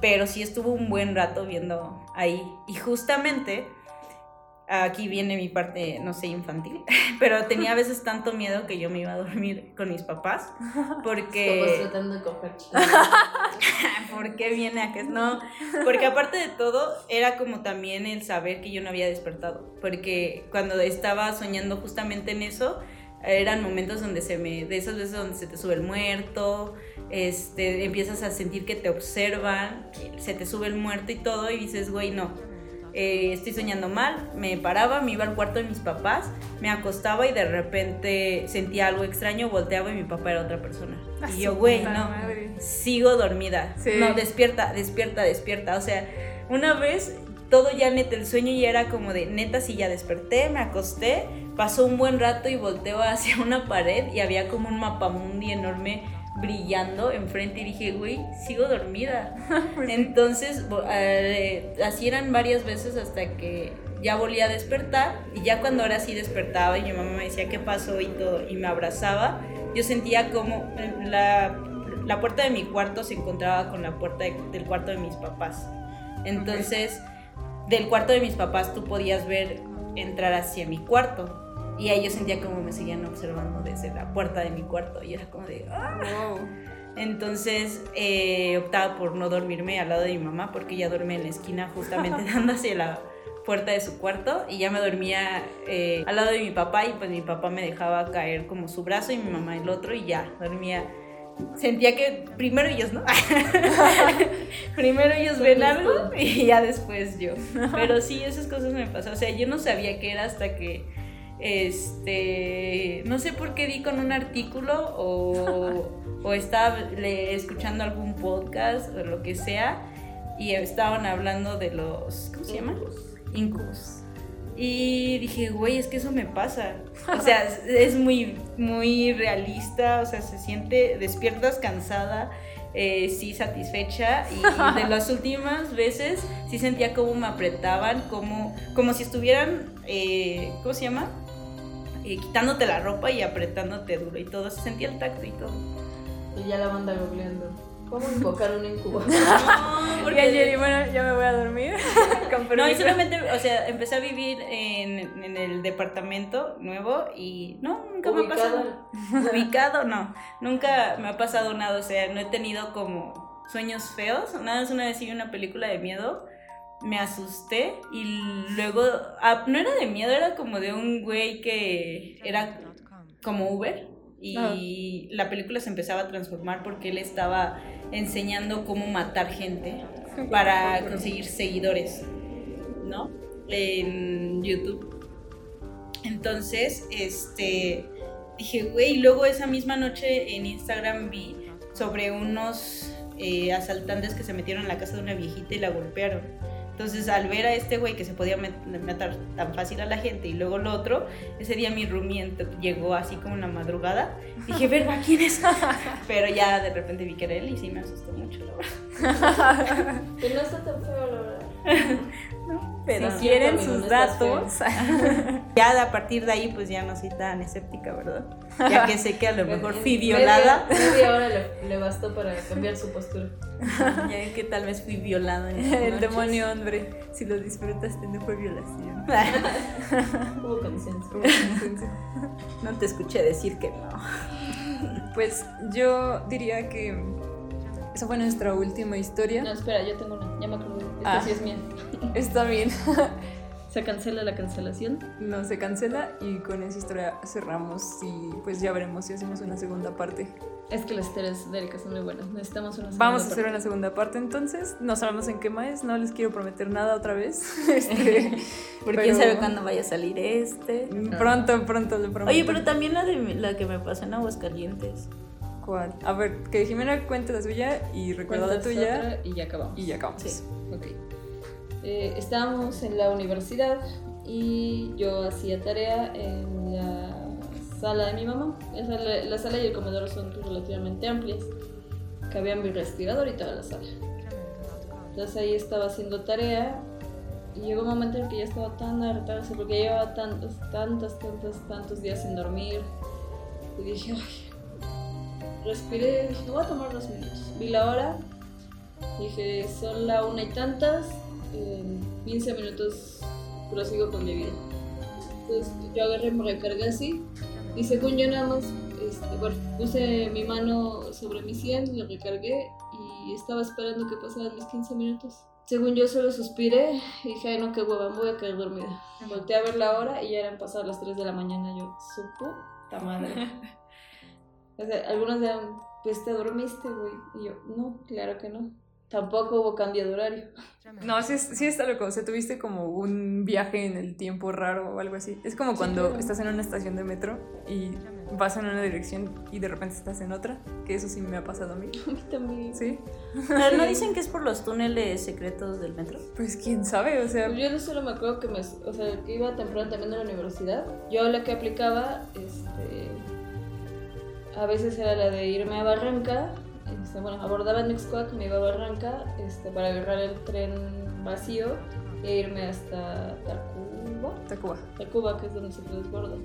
Pero sí estuvo un buen rato viendo ahí. Y justamente aquí viene mi parte, no sé, infantil, pero tenía a veces tanto miedo que yo me iba a dormir con mis papás, porque... tratando de coger ¿Por qué viene a que no? Porque aparte de todo, era como también el saber que yo no había despertado, porque cuando estaba soñando justamente en eso, eran momentos donde se me, de esas veces donde se te sube el muerto, este, empiezas a sentir que te observan, se te sube el muerto y todo, y dices, güey, no. Eh, estoy soñando mal, me paraba, me iba al cuarto de mis papás, me acostaba y de repente sentía algo extraño, volteaba y mi papá era otra persona. Ah, Y yo, güey, no, madre. sigo dormida. Sí. No, despierta, despierta, despierta. O sea, una vez todo ya neta, el sueño ya era como de neta, si ya desperté, me acosté, pasó un buen rato y volteo hacia una pared y había como un mapamundi enorme brillando enfrente y dije, güey, sigo dormida. Entonces, eh, así eran varias veces hasta que ya volví a despertar y ya cuando ahora sí despertaba y mi mamá me decía qué pasó y todo y me abrazaba, yo sentía como la, la puerta de mi cuarto se encontraba con la puerta de- del cuarto de mis papás. Entonces, del cuarto de mis papás tú podías ver entrar hacia mi cuarto. Y ahí yo sentía como me seguían observando desde la puerta de mi cuarto. Y era como de, "Ah". Entonces eh, optaba por no dormirme al lado de mi mamá porque ella duerme en la esquina justamente dando hacia la puerta de su cuarto y ya me dormía eh, al lado de mi papá y pues mi papá me dejaba caer como su brazo y mi mamá el otro y ya dormía. Sentía que primero ellos, ¿no? primero ellos ven algo y ya después yo. Pero sí, esas cosas me pasaron. O sea, yo no sabía qué era hasta que este no sé por qué di con un artículo o, o estaba le- escuchando algún podcast o lo que sea y estaban hablando de los ¿cómo se llaman? Incubus. Y dije, güey, es que eso me pasa. O sea, es- muy, muy realista, o sea, se siente, despiertas cansada, eh, sí satisfecha y de las últimas veces sí sentía como me apretaban, como, como si estuvieran, eh, ¿cómo se llama? Eh, quitándote la ropa y apretándote duro y todo, se sentía el tacto y todo. Y ya la banda googleando. ¿Cómo invocar un incubo? No, Y ayer, bueno, ya me voy a dormir. Con No, y solamente, o sea, empecé a vivir en, en el departamento nuevo y no, nunca me ha pasado. Ubicado, no. Nunca me ha pasado nada, o sea, no he tenido como sueños feos. Nada más una vez vi una película de miedo, me asusté y luego, ah, no era de miedo, era como de un güey que era como Uber y la película se empezaba a transformar porque él estaba enseñando cómo matar gente para conseguir seguidores, ¿no? En YouTube. Entonces, este, dije, güey, y luego esa misma noche en Instagram vi sobre unos eh, asaltantes que se metieron en la casa de una viejita y la golpearon. Entonces, al ver a este güey que se podía matar tan fácil a la gente y luego lo otro, ese día mi roomie ent- llegó así como en la madrugada. Dije, verga, ¿quién es? Pero ya de repente vi que era él y sí me asustó mucho, la verdad. Que no está tan feo, la verdad. Pero quieren sus datos, ya a partir de ahí, pues ya no soy tan escéptica, ¿verdad? Ya que sé que a lo mejor En- fui violada. Media, media hora le, le bastó para cambiar su postura. Ya que tal vez fui violada en el demonio hombre, si lo disfrutaste no fue violación. Hubo conciencia. No te escuché decir que no. Pues yo diría que esa fue nuestra última historia. No, espera, yo tengo una. Ya me acordé. Esta Ah. sí es mía. Está bien. Se cancela la cancelación. No se cancela y con esa historia cerramos y pues ya veremos si hacemos una segunda parte. Es que las historias de Erika son muy buenas. Necesitamos una segunda Vamos a hacer parte. una segunda parte entonces. No sabemos en qué más, no les quiero prometer nada otra vez. Este, Porque quién sabe cuándo vaya a salir este. pronto, pronto le prometo. Oye, pero también la de la que me pasó en Aguascalientes. ¿Cuál? A ver, que Jimena cuente la suya y recuerda la tuya y ya acabamos. y ya acabamos. Sí. Ok. Eh, estábamos en la universidad y yo hacía tarea en la sala de mi mamá. La sala, la sala y el comedor son relativamente amplias. Cabía mi respirador y toda la sala. Entonces ahí estaba haciendo tarea y llegó un momento en que ya estaba tan harta, porque llevaba tantos, tantos, tantos, tantos días sin dormir. Y dije, ay, respiré, dije, voy a tomar dos minutos. Vi la hora, dije, son la una y tantas, en 15 minutos prosigo con mi vida. Entonces yo agarré, me recargué así, y según yo nada más, este, bueno, puse mi mano sobre mi sien, lo recargué y estaba esperando que pasaran mis 15 minutos. Según yo solo suspiré y dije, ay no, qué hueva, me voy a caer dormida. Volteé a ver la hora y ya eran pasadas las 3 de la mañana. Yo, su puta madre. o sea, algunos dirán, pues te dormiste, güey. Y yo, no, claro que no. tampoco hubo cambio de horario. No, sí, es- sí está loco. O sea, tuviste como un viaje en el tiempo raro o algo así. Es como cuando claro. estás en una estación de metro y vas en una dirección y de repente estás en otra. Que eso sí me ha pasado a mí. A mí también. Sí. Pero no dicen que es por los túneles secretos del metro. Pues quién sabe, o sea. Yo solo me acuerdo que me, o sea, que iba temprano también a la universidad. Yo la que aplicaba, este, a veces era la de irme a Barranca. este, bueno, abordaba Nexcoac, me iba a Barranca este, para agarrar el tren vacío e irme hasta Tacuba. Tacuba. Tacuba, que es donde se transborda.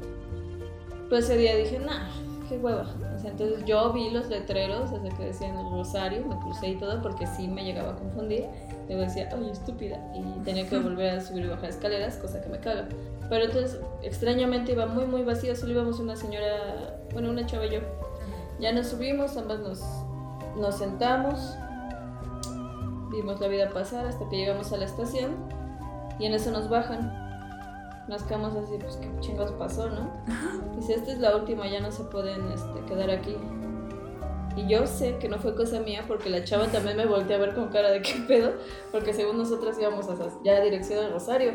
Pues ese día dije, nah, qué hueva. O sea, entonces yo vi los letreros desde que decían el Rosario, me crucé y todo porque sí me llegaba a confundir. Luego decía, ay, estúpida. Y tenía que volver a subir y bajar escaleras, cosa que me caga. Pero entonces, extrañamente iba muy, muy vacío. Solo íbamos una señora, bueno, una chava y yo. Ya nos subimos, ambas nos, nos sentamos. Vimos la vida pasar hasta que llegamos a la estación. Y en eso nos bajan. Nos quedamos así, pues qué chingados pasó, ¿no? Dice, esta es la última, ya no se pueden este, quedar aquí. Y yo sé que no fue cosa mía porque la chava también me volteó a ver con cara de qué pedo, porque según nosotras íbamos hacia, ya a dirección del Rosario,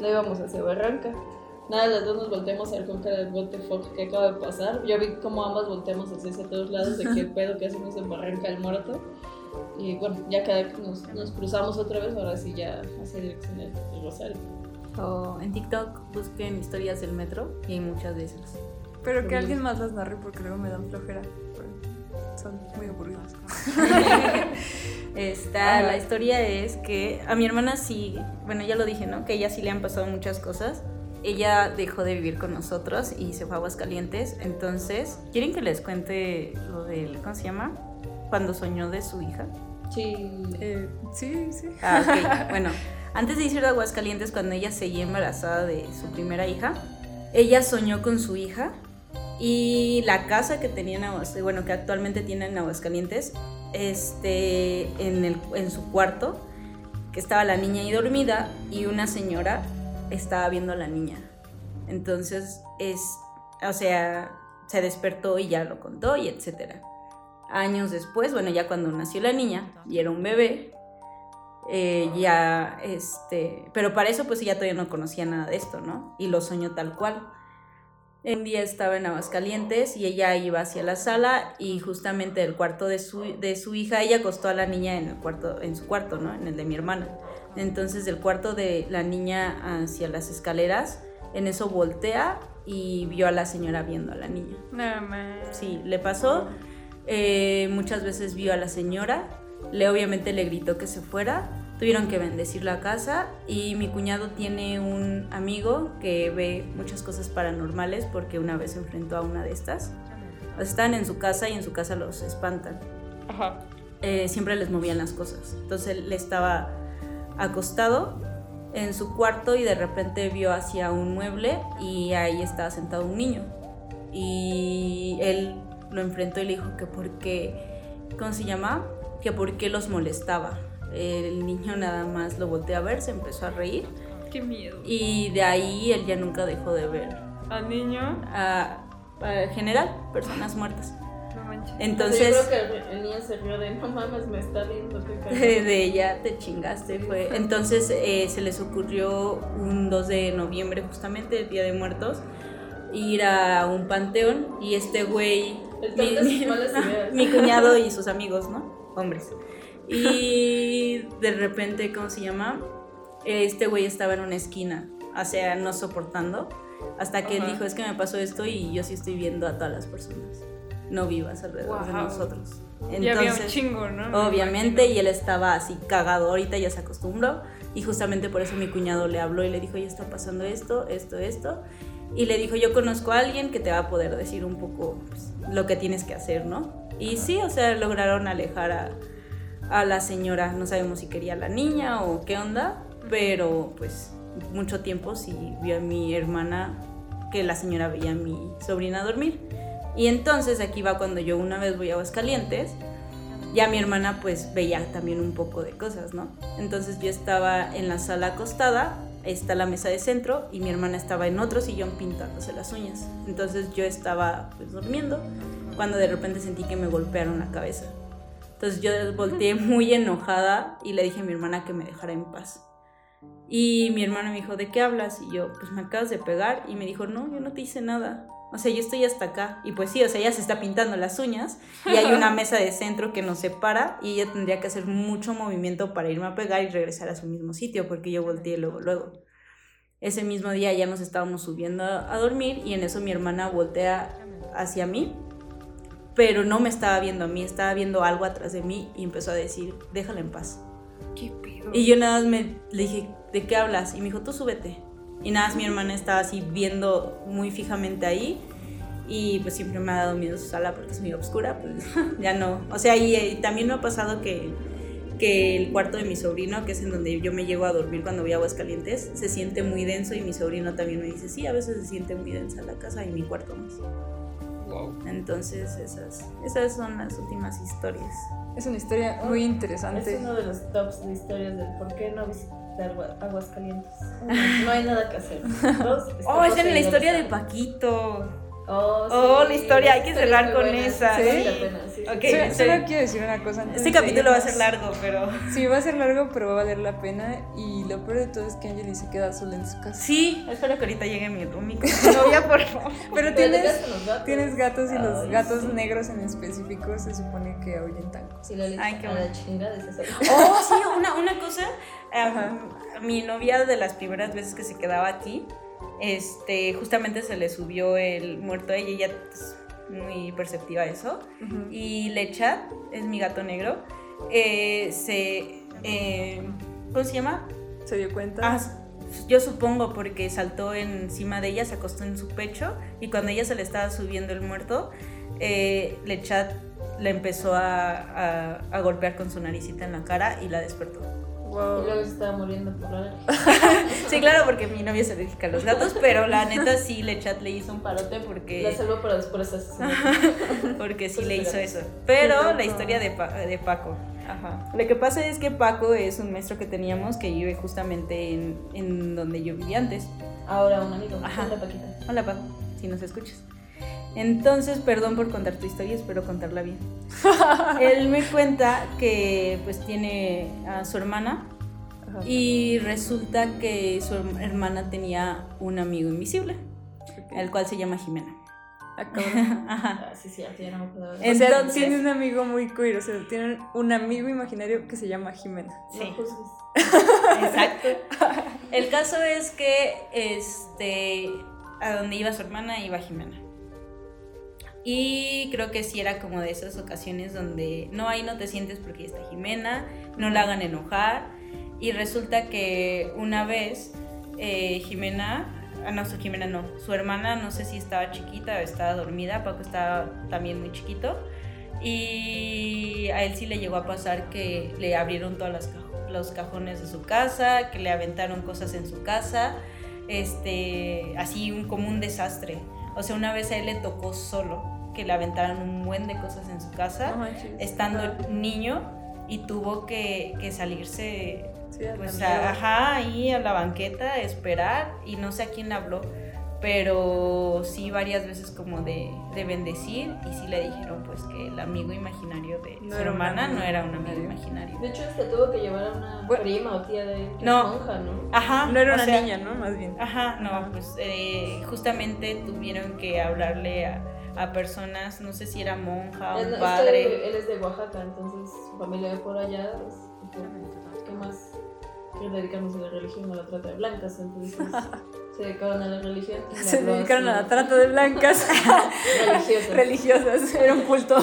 no íbamos hacia Barranca. Nada, las dos nos volteamos a ver con cara de what the fuck, ¿qué acaba de pasar? Yo vi como ambas volteamos hacia, hacia todos lados de qué pedo que hacemos en Barranca el Muerto. Y bueno, ya cada vez nos, nos cruzamos otra vez, ahora sí ya hacia dirección del, del Rosario. O en TikTok busquen historias del metro y hay muchas de esas. Pero que alguien más las narre porque luego me dan flojera. Son muy aburridos. Esta, Ajá. la historia es que a mi hermana sí, bueno, ya lo dije, ¿no? Que a ella sí le han pasado muchas cosas. Ella dejó de vivir con nosotros y se fue a Aguascalientes. Entonces, ¿quieren que les cuente lo del, ¿cómo se llama? Cuando soñó de su hija. Sí. Eh, sí, sí. Ah, ok. bueno, antes de irse a Aguascalientes, cuando ella seguía embarazada de su primera hija, ella soñó con su hija y la casa que tenía en Aguascalientes, bueno, que actualmente tiene en Aguascalientes, este, en, el, en su cuarto, que estaba la niña ahí dormida y una señora estaba viendo a la niña. Entonces, es, o sea, se despertó y ya lo contó y etcétera. Años después, bueno, ya cuando nació la niña y era un bebé, eh, ya, este, pero para eso pues ella todavía no conocía nada de esto, ¿no? Y lo soñó tal cual. Un día estaba en Aguascalientes y ella iba hacia la sala y justamente del cuarto de su, de su hija, ella acostó a la niña en, el cuarto, en su cuarto, ¿no? En el de mi hermana. Entonces del cuarto de la niña hacia las escaleras, en eso voltea y vio a la señora viendo a la niña. Más. Sí, le pasó. Eh, muchas veces vio a la señora. Le obviamente le gritó que se fuera. Tuvieron que bendecir la casa. Y mi cuñado tiene un amigo que ve muchas cosas paranormales porque una vez se enfrentó a una de estas. Están en su casa y en su casa los espantan. Ajá. Eh, siempre les movían las cosas. Entonces él estaba acostado en su cuarto y de repente vio hacia un mueble y ahí estaba sentado un niño. Y él lo enfrentó y le dijo que por qué, ¿cómo se llama? Que por qué los molestaba. El niño nada más lo volteó a ver, se empezó a reír Qué miedo. y de ahí él ya nunca dejó de ver Al niño, a, a- en general personas muertas. no manches. Entonces... Yo creo que el, niño se rió de no mames, me está viendo, qué cagado". de ella te chingaste fue entonces eh, se les ocurrió un 2 de noviembre justamente el día de muertos ir a un panteón y este güey El mi, mi- mi cuñado y sus amigos no hombres y de repente cómo se llama este güey estaba en una esquina o sea no soportando hasta que él Ajá. dijo es que me pasó esto y yo sí estoy viendo a todas las personas no vivas alrededor de nosotros y había un Entonces, chingo, ¿no? Me Obviamente, y él estaba así cagado, ahorita ya se acostumbró y justamente por eso mi cuñado le habló y le dijo, ya está pasando esto, esto, esto. Y le dijo, yo conozco a alguien que te va a poder decir un poco pues, lo que tienes que hacer, ¿no? Y sí, o sea, lograron alejar a, a la señora, no sabemos si quería a la niña o qué onda, pero pues mucho tiempo sí vio a mi hermana que la señora veía a mi sobrina dormir. Y entonces aquí va cuando yo una vez voy a Aguascalientes, ya mi hermana pues veía también un poco de cosas, ¿no? Entonces yo estaba en la sala acostada, está la mesa de centro y mi hermana estaba en otro sillón pintándose las uñas. Entonces yo estaba pues durmiendo cuando de repente sentí que me golpearon la cabeza. Entonces yo volteé muy enojada y le dije a mi hermana que me dejara en paz. Y mi hermana me dijo, ¿de qué hablas? Y yo, pues me acabas de pegar. Y me dijo, no, yo no te hice nada. O sea, yo estoy hasta acá. Y pues sí, o sea, ella se está pintando las uñas y hay una mesa de centro que nos separa y ella tendría que hacer mucho movimiento para irme a pegar y regresar a su mismo sitio porque yo volteé luego, luego. Ese mismo día ya nos estábamos subiendo a dormir y en eso mi hermana voltea hacia mí, pero no me estaba viendo a mí, estaba viendo algo atrás de mí y empezó a decir, déjala en paz. Y yo nada más me, le dije, ¿de qué hablas? Y me dijo, tú súbete. Y nada más mi hermana estaba así viendo muy fijamente ahí. Y pues siempre me ha dado miedo su sala porque es muy oscura, pues ya no. O sea, y, y también me ha pasado que, que el cuarto de mi sobrino, que es en donde yo me llego a dormir cuando voy a Aguascalientes, se siente muy denso y mi sobrino también me dice, sí, a veces se siente muy densa la casa y mi cuarto más. Wow. Entonces esas, esas son las últimas historias. Es una historia muy Es interesante. uno de los tops de historias del por qué no visitar Agua- Aguascalientes. No hay nada que hacer. Dos, Oh, es la poseído historia de. Paquito. Oh, Oh, la historia, hay que cerrar con buena, esa. sí, ¿Sí? vale la pena, sí. Ok. Solo, sí. solo quiero decir una cosa. antes Este de capítulo va a ser largo, pero... Sí, va a ser largo, pero va a valer la pena. Y lo peor de todo es que Angeli se queda sola en su casa. Sí, espero que ahorita llegue mi roomie novia, por favor. Pero tienes, quedas con los gatos. tienes gatos y los gatos sí. negros en específico se supone que ahuyentan cosas. Sí, la leche Ay, qué bueno. Oh, sí, una, una cosa. Ajá. mi novia de las primeras veces que se quedaba aquí, este, justamente se le subió el muerto a ella, ella es muy perceptiva a eso. Ujú. Y Lechat, es mi gato negro, eh, se... eh, ¿Cómo se llama? ¿Se dio cuenta? Ah, yo supongo porque saltó encima de ella, se acostó en su pecho y cuando ella se le estaba subiendo el muerto, eh, Lechat le empezó a, a- a golpear con su naricita en la cara y la despertó. Y Wow. luego se estaba muriendo por la Sí, claro, porque mi novia se dedica a los gatos, pero la neta sí Lechat le hizo un parote La porque, salvó para después porque sí Pues le hizo eso. Pero la historia de, Pa- de Paco. Ajá. Lo que pasa es que Paco es un maestro que teníamos que vive justamente en, en donde yo vivía antes. Ahora un amigo. Ajá. Hola, Paquita. Hola, Paco, si nos escuchas. Entonces, perdón por contar tu historia, espero contarla bien. Él me cuenta que pues tiene a su hermana Ajá. y resulta que su herm- hermana tenía un amigo invisible, Ok. el cual se llama Jimena. Ah. Ajá. Ah, sí, sí, ya no. O sea, Entonces- tiene un amigo muy queer, o sea, tiene un amigo imaginario que se llama Jimena. Sí. No. Exacto. El caso es que este a donde iba su hermana iba Jimena. Y creo que sí era como de esas ocasiones donde no ahí no te sientes porque está Jimena, no la hagan enojar. Y resulta que una vez eh, Jimena, ah, no, su Jimena no, su hermana no sé si estaba chiquita o estaba dormida, Paco estaba también muy chiquito. Y a él sí le llegó a pasar que le abrieron todos caj- los cajones de su casa, que le aventaron cosas en su casa, este, así un, como un desastre. O sea, una vez a él le tocó solo que le aventaran un buen de cosas en su casa, estando niño, y tuvo que, que salirse, Sí, pues, a- ajá, ahí a la banqueta, a esperar, y no sé a quién le habló, pero sí varias veces como de, de bendecir, y sí le dijeron pues que el amigo imaginario de No su hermana no era un amigo imaginario. De hecho, este tuvo que llevar a una Bueno. prima o tía de No. monja, ¿no? Ajá. No era una sea, niña, ¿no? Más bien. Ajá, no, Ajá. pues eh, justamente tuvieron que hablarle a, a personas, no sé si era monja o es padre. que él es de Oaxaca, entonces su familia por allá, pues, ¿qué más? Que dedicarnos a la religión, a la trata de blancas, entonces se dedicaron a la religión. y Se dedicaron a la trata de blancas Religiosas. religiosas. Era un culto.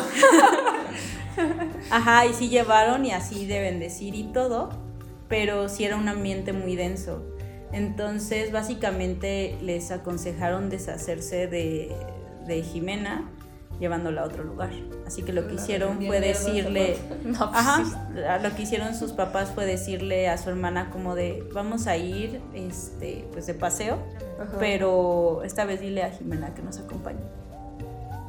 Ajá, y sí llevaron y así de bendecir y todo, pero sí era un ambiente muy denso. Entonces, básicamente les aconsejaron deshacerse de, de Jimena llevándola a otro lugar. Así que lo que hicieron fue decirle, pues, ajá, lo que hicieron sus papás fue decirle a su hermana como de, vamos a ir, este, pues de paseo, Ajá. pero esta vez dile a Jimena que nos acompañe.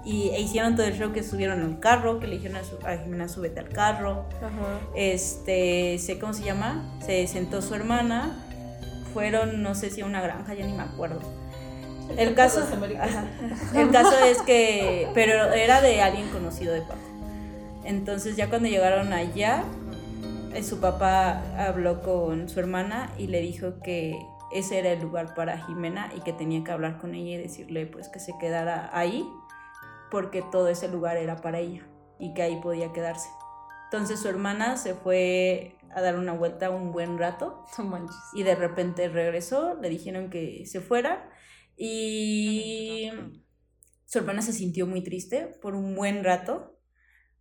Y e hicieron todo el show que subieron al carro, que le dijeron a, su- a Jimena súbete al carro. Ajá. Este, sé cómo se llama, se sentó su hermana, fueron no sé si a una granja, ya ni me acuerdo. El caso, ajá. el caso es que, pero era de alguien conocido de Paco. Entonces ya cuando llegaron allá, eh, su papá habló con su hermana y le dijo que ese era el lugar para Jimena y que tenía que hablar con ella y decirle pues que se quedara ahí porque todo ese lugar era para ella y que ahí podía quedarse. Entonces su hermana se fue a dar una vuelta un buen rato No y de repente regresó, le dijeron que se fuera y su hermana se sintió muy triste por un buen rato.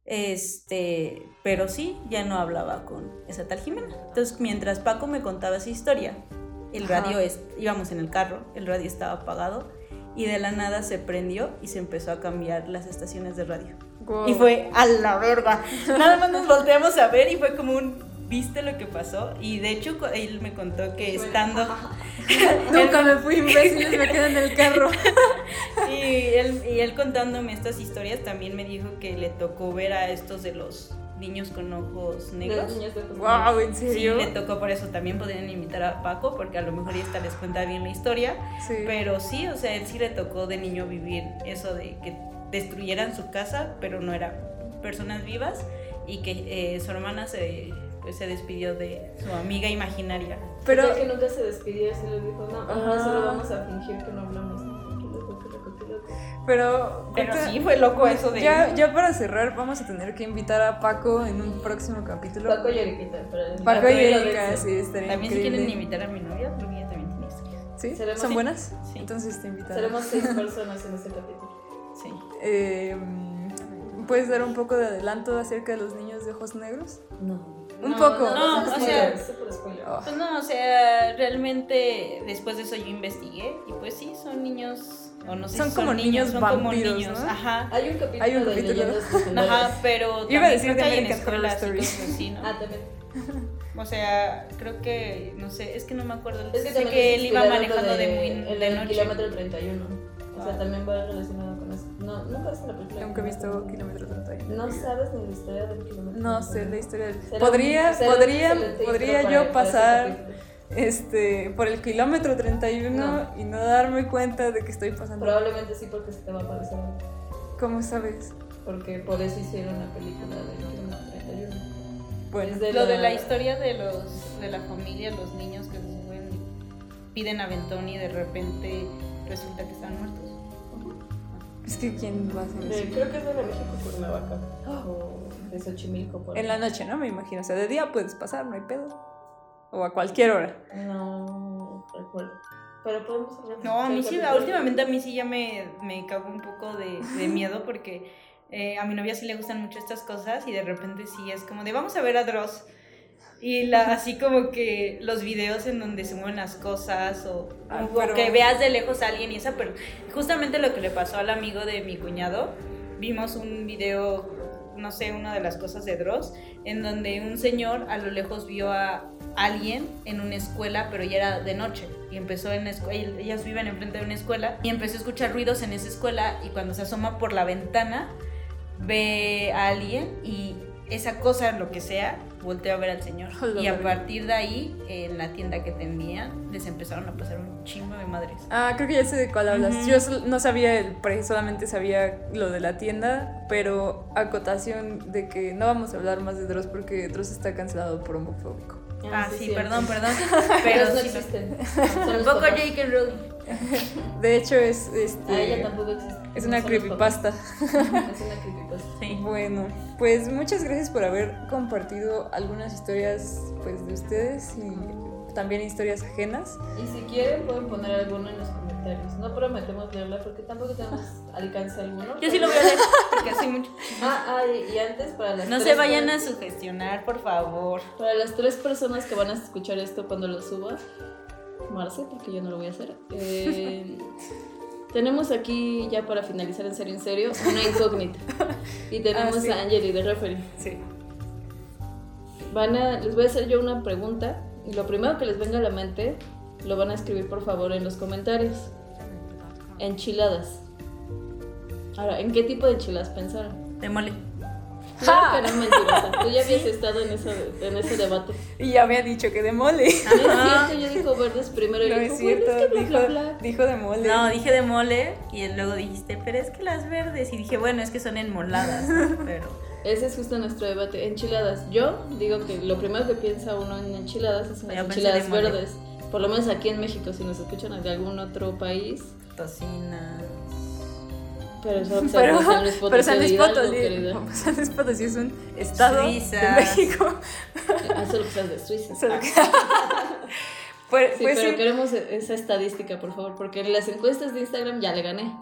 Este, pero sí, ya no hablaba con esa tal Jimena. Entonces, mientras Paco me contaba esa historia, el Ajá. radio, es, íbamos en el carro, el radio estaba apagado y de la nada se prendió y se empezó a cambiar las estaciones de radio. Wow. Y fue a la verga. Nada más nos volteamos a ver y fue como un, ¿viste lo que pasó? Y de hecho él me contó que estando... Nunca me fui imbéciles, me quedé en el carro. Y él, y él contándome estas historias también me dijo que le tocó ver a estos de los niños con ojos De negros. niños de ojos Wow, ¿en Sí, serio? le tocó por eso. También podrían invitar a Paco porque a lo mejor esta les cuenta bien la historia. Sí. Pero sí, o sea, él sí le tocó de niño vivir eso de que destruyeran su casa, pero no eran personas vivas y que eh, su hermana se, pues, se despidió de su amiga imaginaria. Pero, Pero que nunca se despidió, se le dijo, no, ahora solo vamos a fingir que no hablamos. Pero, Pero sí, fue loco eso de... ya, ya para cerrar, vamos a tener que invitar a Paco en un próximo capítulo. Paco y Eriquita, pero Paco y Erika, vez, sí, estaría También si increíble. quieren invitar a mi novia, porque ella también tiene historias. ¿Sí? Seremos- ¿Son Sí. buenas? Sí. Entonces te invitamos. Seremos seis personas en este capítulo. Sí. Eh, ¿Puedes dar un poco de adelanto acerca de los niños de ojos negros? No. Un No, poco. No, No, o sea-. Oh. Pues no, o sea, realmente después de eso yo investigué y pues sí, son niños, o no sé Son si como son niños son como vampiros, niños, ¿no? ajá. Hay un capítulo, Hay un de capítulo. legendarias. Ajá, pero Iba a también decir creo de que hay en escuelas así, ¿no? Ah, también. O sea, creo que, no sé, es que no me acuerdo. Es que sé también que él iba manejando de, de, muy el de noche. kilómetro 31. O sea, Ah. también va relacionado. No, nunca viste la película. Nunca he visto Kilómetro 31. No sabes ni la historia del kilómetro. No sé 31. la historia del... Podría, podría, podría yo pasar este, por el kilómetro 31 No. y no darme cuenta de que estoy pasando. Probablemente sí, porque se te va a aparecer. ¿Cómo sabes? Porque por eso hicieron la película del kilómetro 31. Bueno, Lo de la- la historia de los de la familia, los niños que se suben, piden aventón y de repente resulta que están muertos. Es que ¿quién va a hacer eso? creo que es de México Cuernavaca. O de Xochimilco. Por En la noche, ¿no? Me imagino. O sea, de día puedes pasar, no hay pedo. O a cualquier hora. No recuerdo. Pero podemos hablar. No, a mí sí, últimamente a mí sí ya me, me cagó un poco de, de miedo porque eh, a mi novia sí le gustan mucho estas cosas y de repente sí es como de vamos a ver a Dross. Y la, así como que los videos en donde se mueven las cosas o, Ah, o pero- que veas de lejos a alguien y esa, pero justamente lo que le pasó al amigo de mi cuñado, vimos un video, no sé, una de las cosas de Dross, en donde un señor a lo lejos vio a alguien en una escuela, pero ya era de noche. Y empezó en la escuela, ellas viven enfrente de una escuela, y empezó a escuchar ruidos en esa escuela, y cuando se asoma por la ventana, ve a alguien y esa cosa, lo que sea, volteó a ver al señor. Y a partir de ahí, en la tienda que tenían, les empezaron a pasar un chingo de madres. Ah, creo que ya sé de cuál hablas. Ujú. Yo sol- no sabía el pre, solamente sabía lo de la tienda, pero acotación de que no vamos a hablar más de Dross porque Dross está cancelado por homofóbico. Ah, sí, cierto. perdón, perdón. Pero no sí, existen. Tampoco. J.K. Rowling. De hecho, es este. Ah, ella tampoco existe. Es una creepypasta. Es una creepypasta. Sí. Bueno, pues muchas gracias por haber compartido algunas historias pues de ustedes y también historias ajenas. Y si quieren, pueden poner alguno en los comentarios. No prometemos leerla porque tampoco tenemos alcance alguno. Yo sí lo voy a leer, porque hace mucho. Ah, ah, y, y antes para las No tres se vayan a per- sugestionar, por favor. Para las tres personas que van a escuchar esto cuando lo suba, Marce, porque yo no lo voy a hacer. eh, tenemos aquí, ya para finalizar en serio, en serio, una incógnita. Y tenemos Ah, sí. a Angeli de referee. Sí. Van a, les voy a hacer yo una pregunta y lo primero que les venga a la mente lo van a escribir por favor en los comentarios. Enchiladas. Ahora, ¿en qué tipo de enchiladas pensaron? De mole. Claro que no mentirosa. Tú ya habías estado en, eso, en ese debate. Y ya había dicho que de mole. No es cierto, yo dijo verdes primero y No dijo, es cierto, bueno, es que dijo, bla, bla, bla. dijo de mole. No, dije de mole y luego dijiste, pero es que las verdes. Y dije, bueno, es que son enmoladas. Pero ese es justo nuestro debate. Enchiladas. Yo digo que lo primero que piensa uno en enchiladas es en las enchiladas verdes. Por lo menos aquí en México, si nos escuchan de algún otro país. Tocina. Pero eso Pero, San Luis pero San Luis Potosí, querida. San Luis Potosí es un estado Suiza. de México. Ah, solo que seas de Suiza. Solo que- pues, Sí, pues pero sí. queremos esa estadística, por favor, porque en las encuestas de Instagram ya le gané.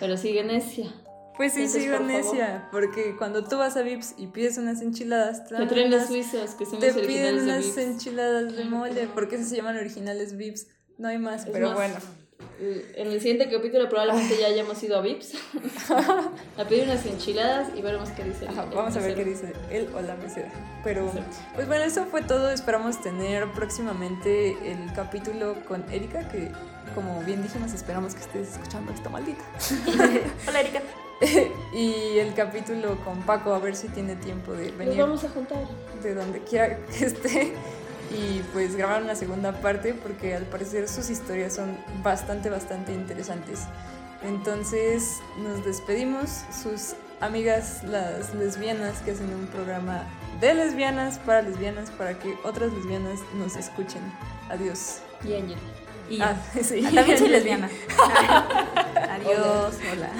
Pero sigue necia. Pues sí, Entonces, sigo por favor. necia, porque cuando tú vas a Vips y pides unas enchiladas, te, traen los unas- suizos, que son te piden de unas Vips. enchiladas de mole, porque esas se llaman originales Vips. No hay más, Es pero más, bueno. En el siguiente capítulo probablemente ya hayamos ido a Vips a pedir unas enchiladas y veremos qué dice. Ajá, vamos a ver qué dice él o la mesera. Pero, pues bueno, eso fue todo. Esperamos tener próximamente el capítulo con Erika, que como bien dijimos, esperamos que estés escuchando esto maldita. Hola, Erika. y el capítulo con Paco, a ver si tiene tiempo de Nos venir vamos a juntar. de donde quiera que esté. Y pues grabar una segunda parte porque al parecer sus historias son bastante, bastante interesantes. Entonces nos despedimos, sus amigas las lesbianas que hacen un programa de lesbianas para lesbianas para que otras lesbianas nos escuchen. Adiós. Y Angel. Y. Ah, sí. Ah, también soy lesbiana. Adiós. Hola.